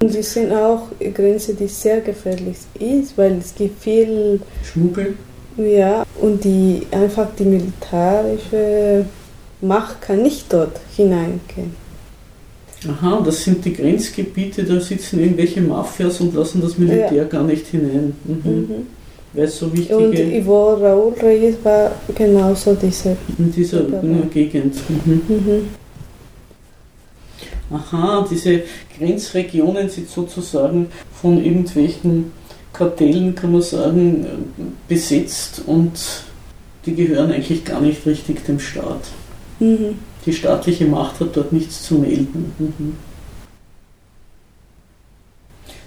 Und sie sind auch Grenzen, die sehr gefährlich ist, weil es gibt viel Schmuggel. Ja, und die einfach die militärische Macht kann nicht dort hineingehen. Aha, das sind die Grenzgebiete, da sitzen irgendwelche Mafias und lassen das Militär ja. gar nicht hinein. Mhm. Mhm weil es so wichtige... Und Ivo Raúl Reyes war genauso diese... In dieser Gegend. Mhm. Aha, diese Grenzregionen sind sozusagen von irgendwelchen Kartellen, kann man sagen, besetzt und die gehören eigentlich gar nicht richtig dem Staat. Mhm. Die staatliche Macht hat dort nichts zu melden. Mhm.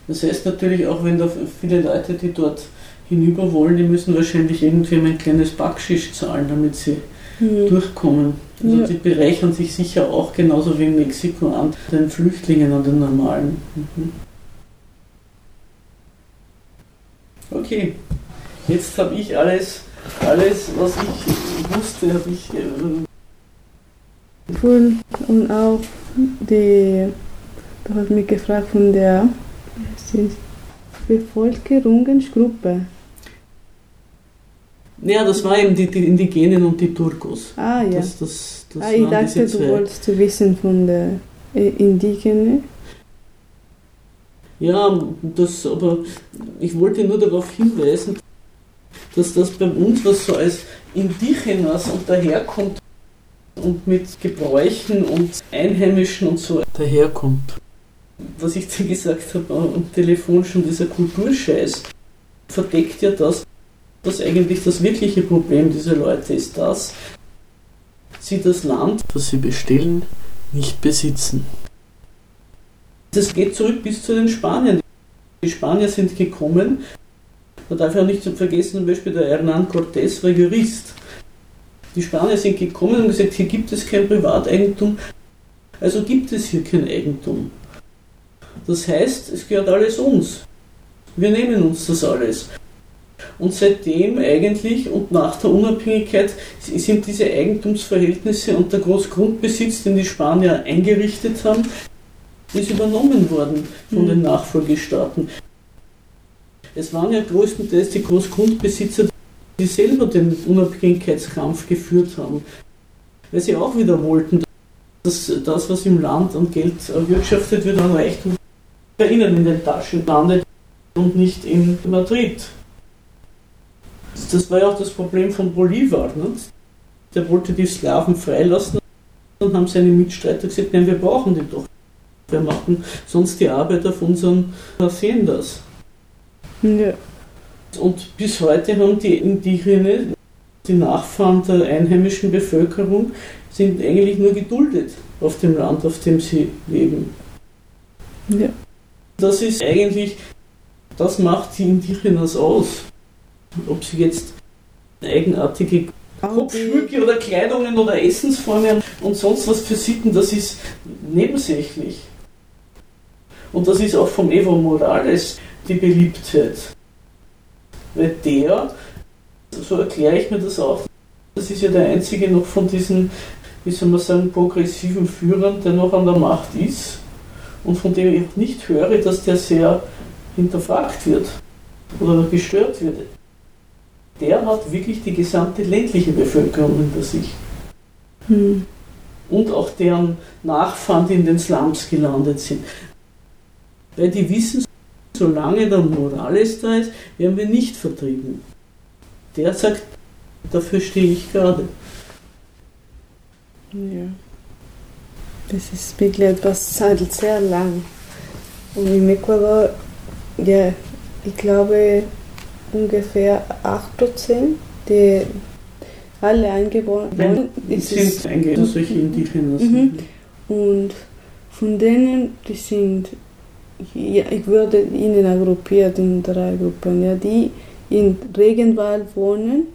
Das heißt natürlich auch, wenn da viele Leute, die dort hinüber wollen, die müssen wahrscheinlich irgendwem ein kleines Backschisch zahlen, damit sie mhm. durchkommen. Also ja. die bereichern sich sicher auch genauso wie in Mexiko an den Flüchtlingen, an den normalen. Mhm. Okay, jetzt habe ich alles, alles, was ich wusste, habe ich. Äh, cool. Und auch die, du hast mich gefragt von der Bevölkerungsgruppe. Ja, das war eben die, die Indigenen und die Turkos. Ah, ja. Das, das, das ah, ich dachte, du wolltest wissen von der äh, Indigenen. Ja, das, aber ich wollte nur darauf hinweisen, dass das bei uns was so als Indigenas und daherkommt und mit Gebräuchen und Einheimischen und so daherkommt. Was ich dir gesagt habe am Telefon schon, dieser Kulturscheiß verdeckt ja das, was eigentlich das wirkliche Problem dieser Leute ist, dass sie das Land, das sie bestellen, nicht besitzen. Das geht zurück bis zu den Spaniern. Die Spanier sind gekommen, da darf auch nicht vergessen, zum Beispiel der Hernán Cortés war Jurist. Die Spanier sind gekommen und gesagt, hier gibt es kein Privateigentum, also gibt es hier kein Eigentum. Das heißt, es gehört alles uns. Wir nehmen uns das alles. Und seitdem eigentlich und nach der Unabhängigkeit sind diese Eigentumsverhältnisse und der Großgrundbesitz, den die Spanier eingerichtet haben, ist übernommen worden von den mhm. Nachfolgestaaten. Es waren ja größtenteils die Großgrundbesitzer, die selber den Unabhängigkeitskampf geführt haben, weil sie auch wieder wollten, dass das, was im Land an Geld erwirtschaftet wird, an Reichtum bei ihnen in den Taschen landet und nicht in Madrid. Das war ja auch das Problem von Bolivar. Ne? Der wollte die Sklaven freilassen und haben seine Mitstreiter gesagt, nein, wir brauchen die doch. Wir machen sonst die Arbeit auf unseren Haciendas. Ja. Und bis heute haben die Indigene, die Nachfahren der einheimischen Bevölkerung, sind eigentlich nur geduldet auf dem Land, auf dem sie leben. Ja. Das ist eigentlich, das macht die Indigenas aus. Ob sie jetzt eigenartige Kopfschmücke oder Kleidungen oder Essensformen und sonst was für Sitten, das ist nebensächlich. Und das ist auch vom Evo Morales die Beliebtheit. Weil der, so erkläre ich mir das auch, das ist ja der einzige noch von diesen, wie soll man sagen, progressiven Führern, der noch an der Macht ist und von dem ich auch nicht höre, dass der sehr hinterfragt wird oder gestört wird. Der hat wirklich die gesamte ländliche Bevölkerung hinter sich. Hm. Und auch deren Nachfahren, die in den Slums gelandet sind. Weil die wissen, solange der Morales da ist, werden wir nicht vertrieben. Der sagt, dafür stehe ich gerade. Ja. Das ist wirklich etwas halt sehr lang. Und in Ecuador, ja, ich glaube ungefähr 8%, die alle Eingeborenen sind eingeborene solche Indigener. Mhm. Und von denen, die sind ja, ich würde ihnen gruppiert in drei Gruppen, ja, die in Regenwald wohnen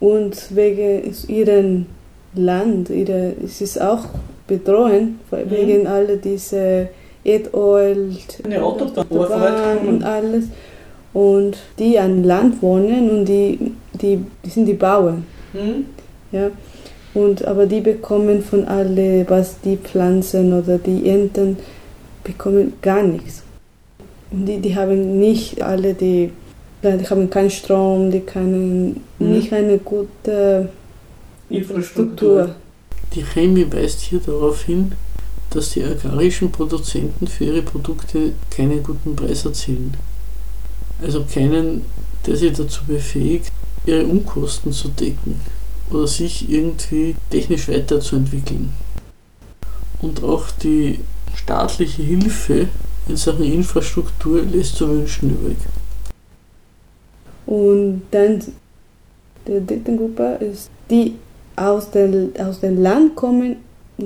und wegen ihrem Land, ihre, es ist auch bedrohen, mhm. wegen all diese Erdöl, Eine Autobahn und alles. Und die an Land wohnen und die, die, die sind die Bauern. Mhm. Ja. Und, aber die bekommen von alle, was die Pflanzen oder die Enten, bekommen gar nichts. Und die, die haben nicht alle die, die haben keinen Strom, die können mhm. nicht eine gute Infrastruktur. Die Chemie weist hier darauf hin, dass die agrarischen Produzenten für ihre Produkte keinen guten Preis erzielen. Also keinen, der sie dazu befähigt, ihre Unkosten zu decken oder sich irgendwie technisch weiterzuentwickeln. Und auch die staatliche Hilfe in Sachen Infrastruktur lässt zu wünschen übrig. Und dann die dritte Gruppe ist die aus, der, aus dem Land kommen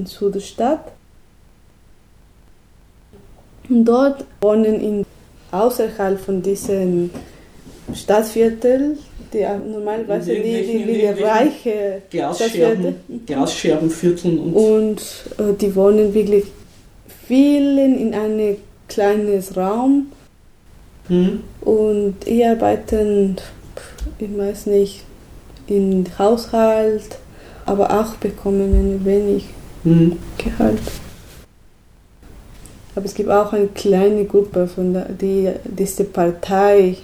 zu der Stadt. Und dort wohnen in, außerhalb von diesem Stadtviertel, die normalerweise die, die, die, die reiche Glasscherben, Glasscherbenvierteln und, und äh, die wohnen wirklich vielen in einem kleines Raum mhm. und ich arbeite, ich weiß nicht, im Haushalt, aber auch bekommen ein wenig mhm. Gehalt. Aber es gibt auch eine kleine Gruppe von der, die diese Partei,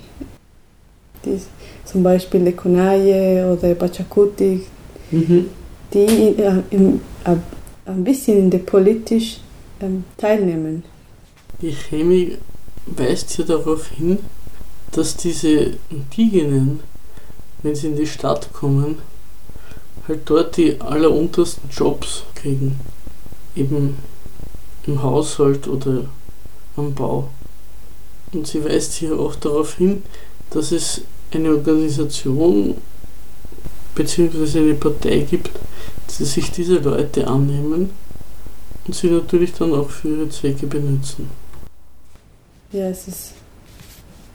die, zum Beispiel Lekonaye oder Pachacuti, mhm. die äh, im, äh, ein bisschen in der politisch ähm, teilnehmen. Die Chemie weist ja darauf hin, dass diese Indigenen, wenn sie in die Stadt kommen, halt dort die alleruntersten Jobs kriegen. Eben im Haushalt oder am Bau. Und sie weist hier auch darauf hin, dass es eine Organisation bzw. eine Partei gibt, die sich diese Leute annehmen und sie natürlich dann auch für ihre Zwecke benutzen. Ja, es ist.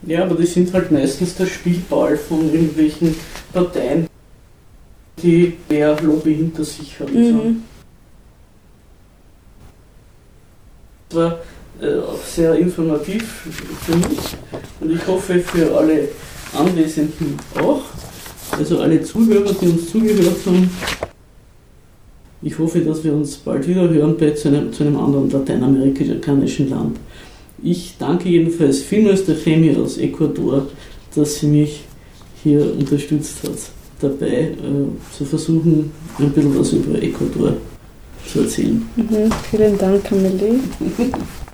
Ja, aber die sind halt meistens der Spielball von irgendwelchen Parteien, die mehr Lobby hinter sich haben. Mhm. Das war äh, auch sehr informativ für mich und ich hoffe für alle Anwesenden auch, also alle Zuhörer, die uns zugehört haben. Ich hoffe, dass wir uns bald wieder hören bei zu einem, zu einem anderen lateinamerikanischen Land. Ich danke jedenfalls vielmals der Chemie aus Ecuador, dass sie mich hier unterstützt hat, dabei äh, zu versuchen, ein bisschen was über Ecuador zu erzählen. Mhm, vielen Dank, Amelie. [LAUGHS]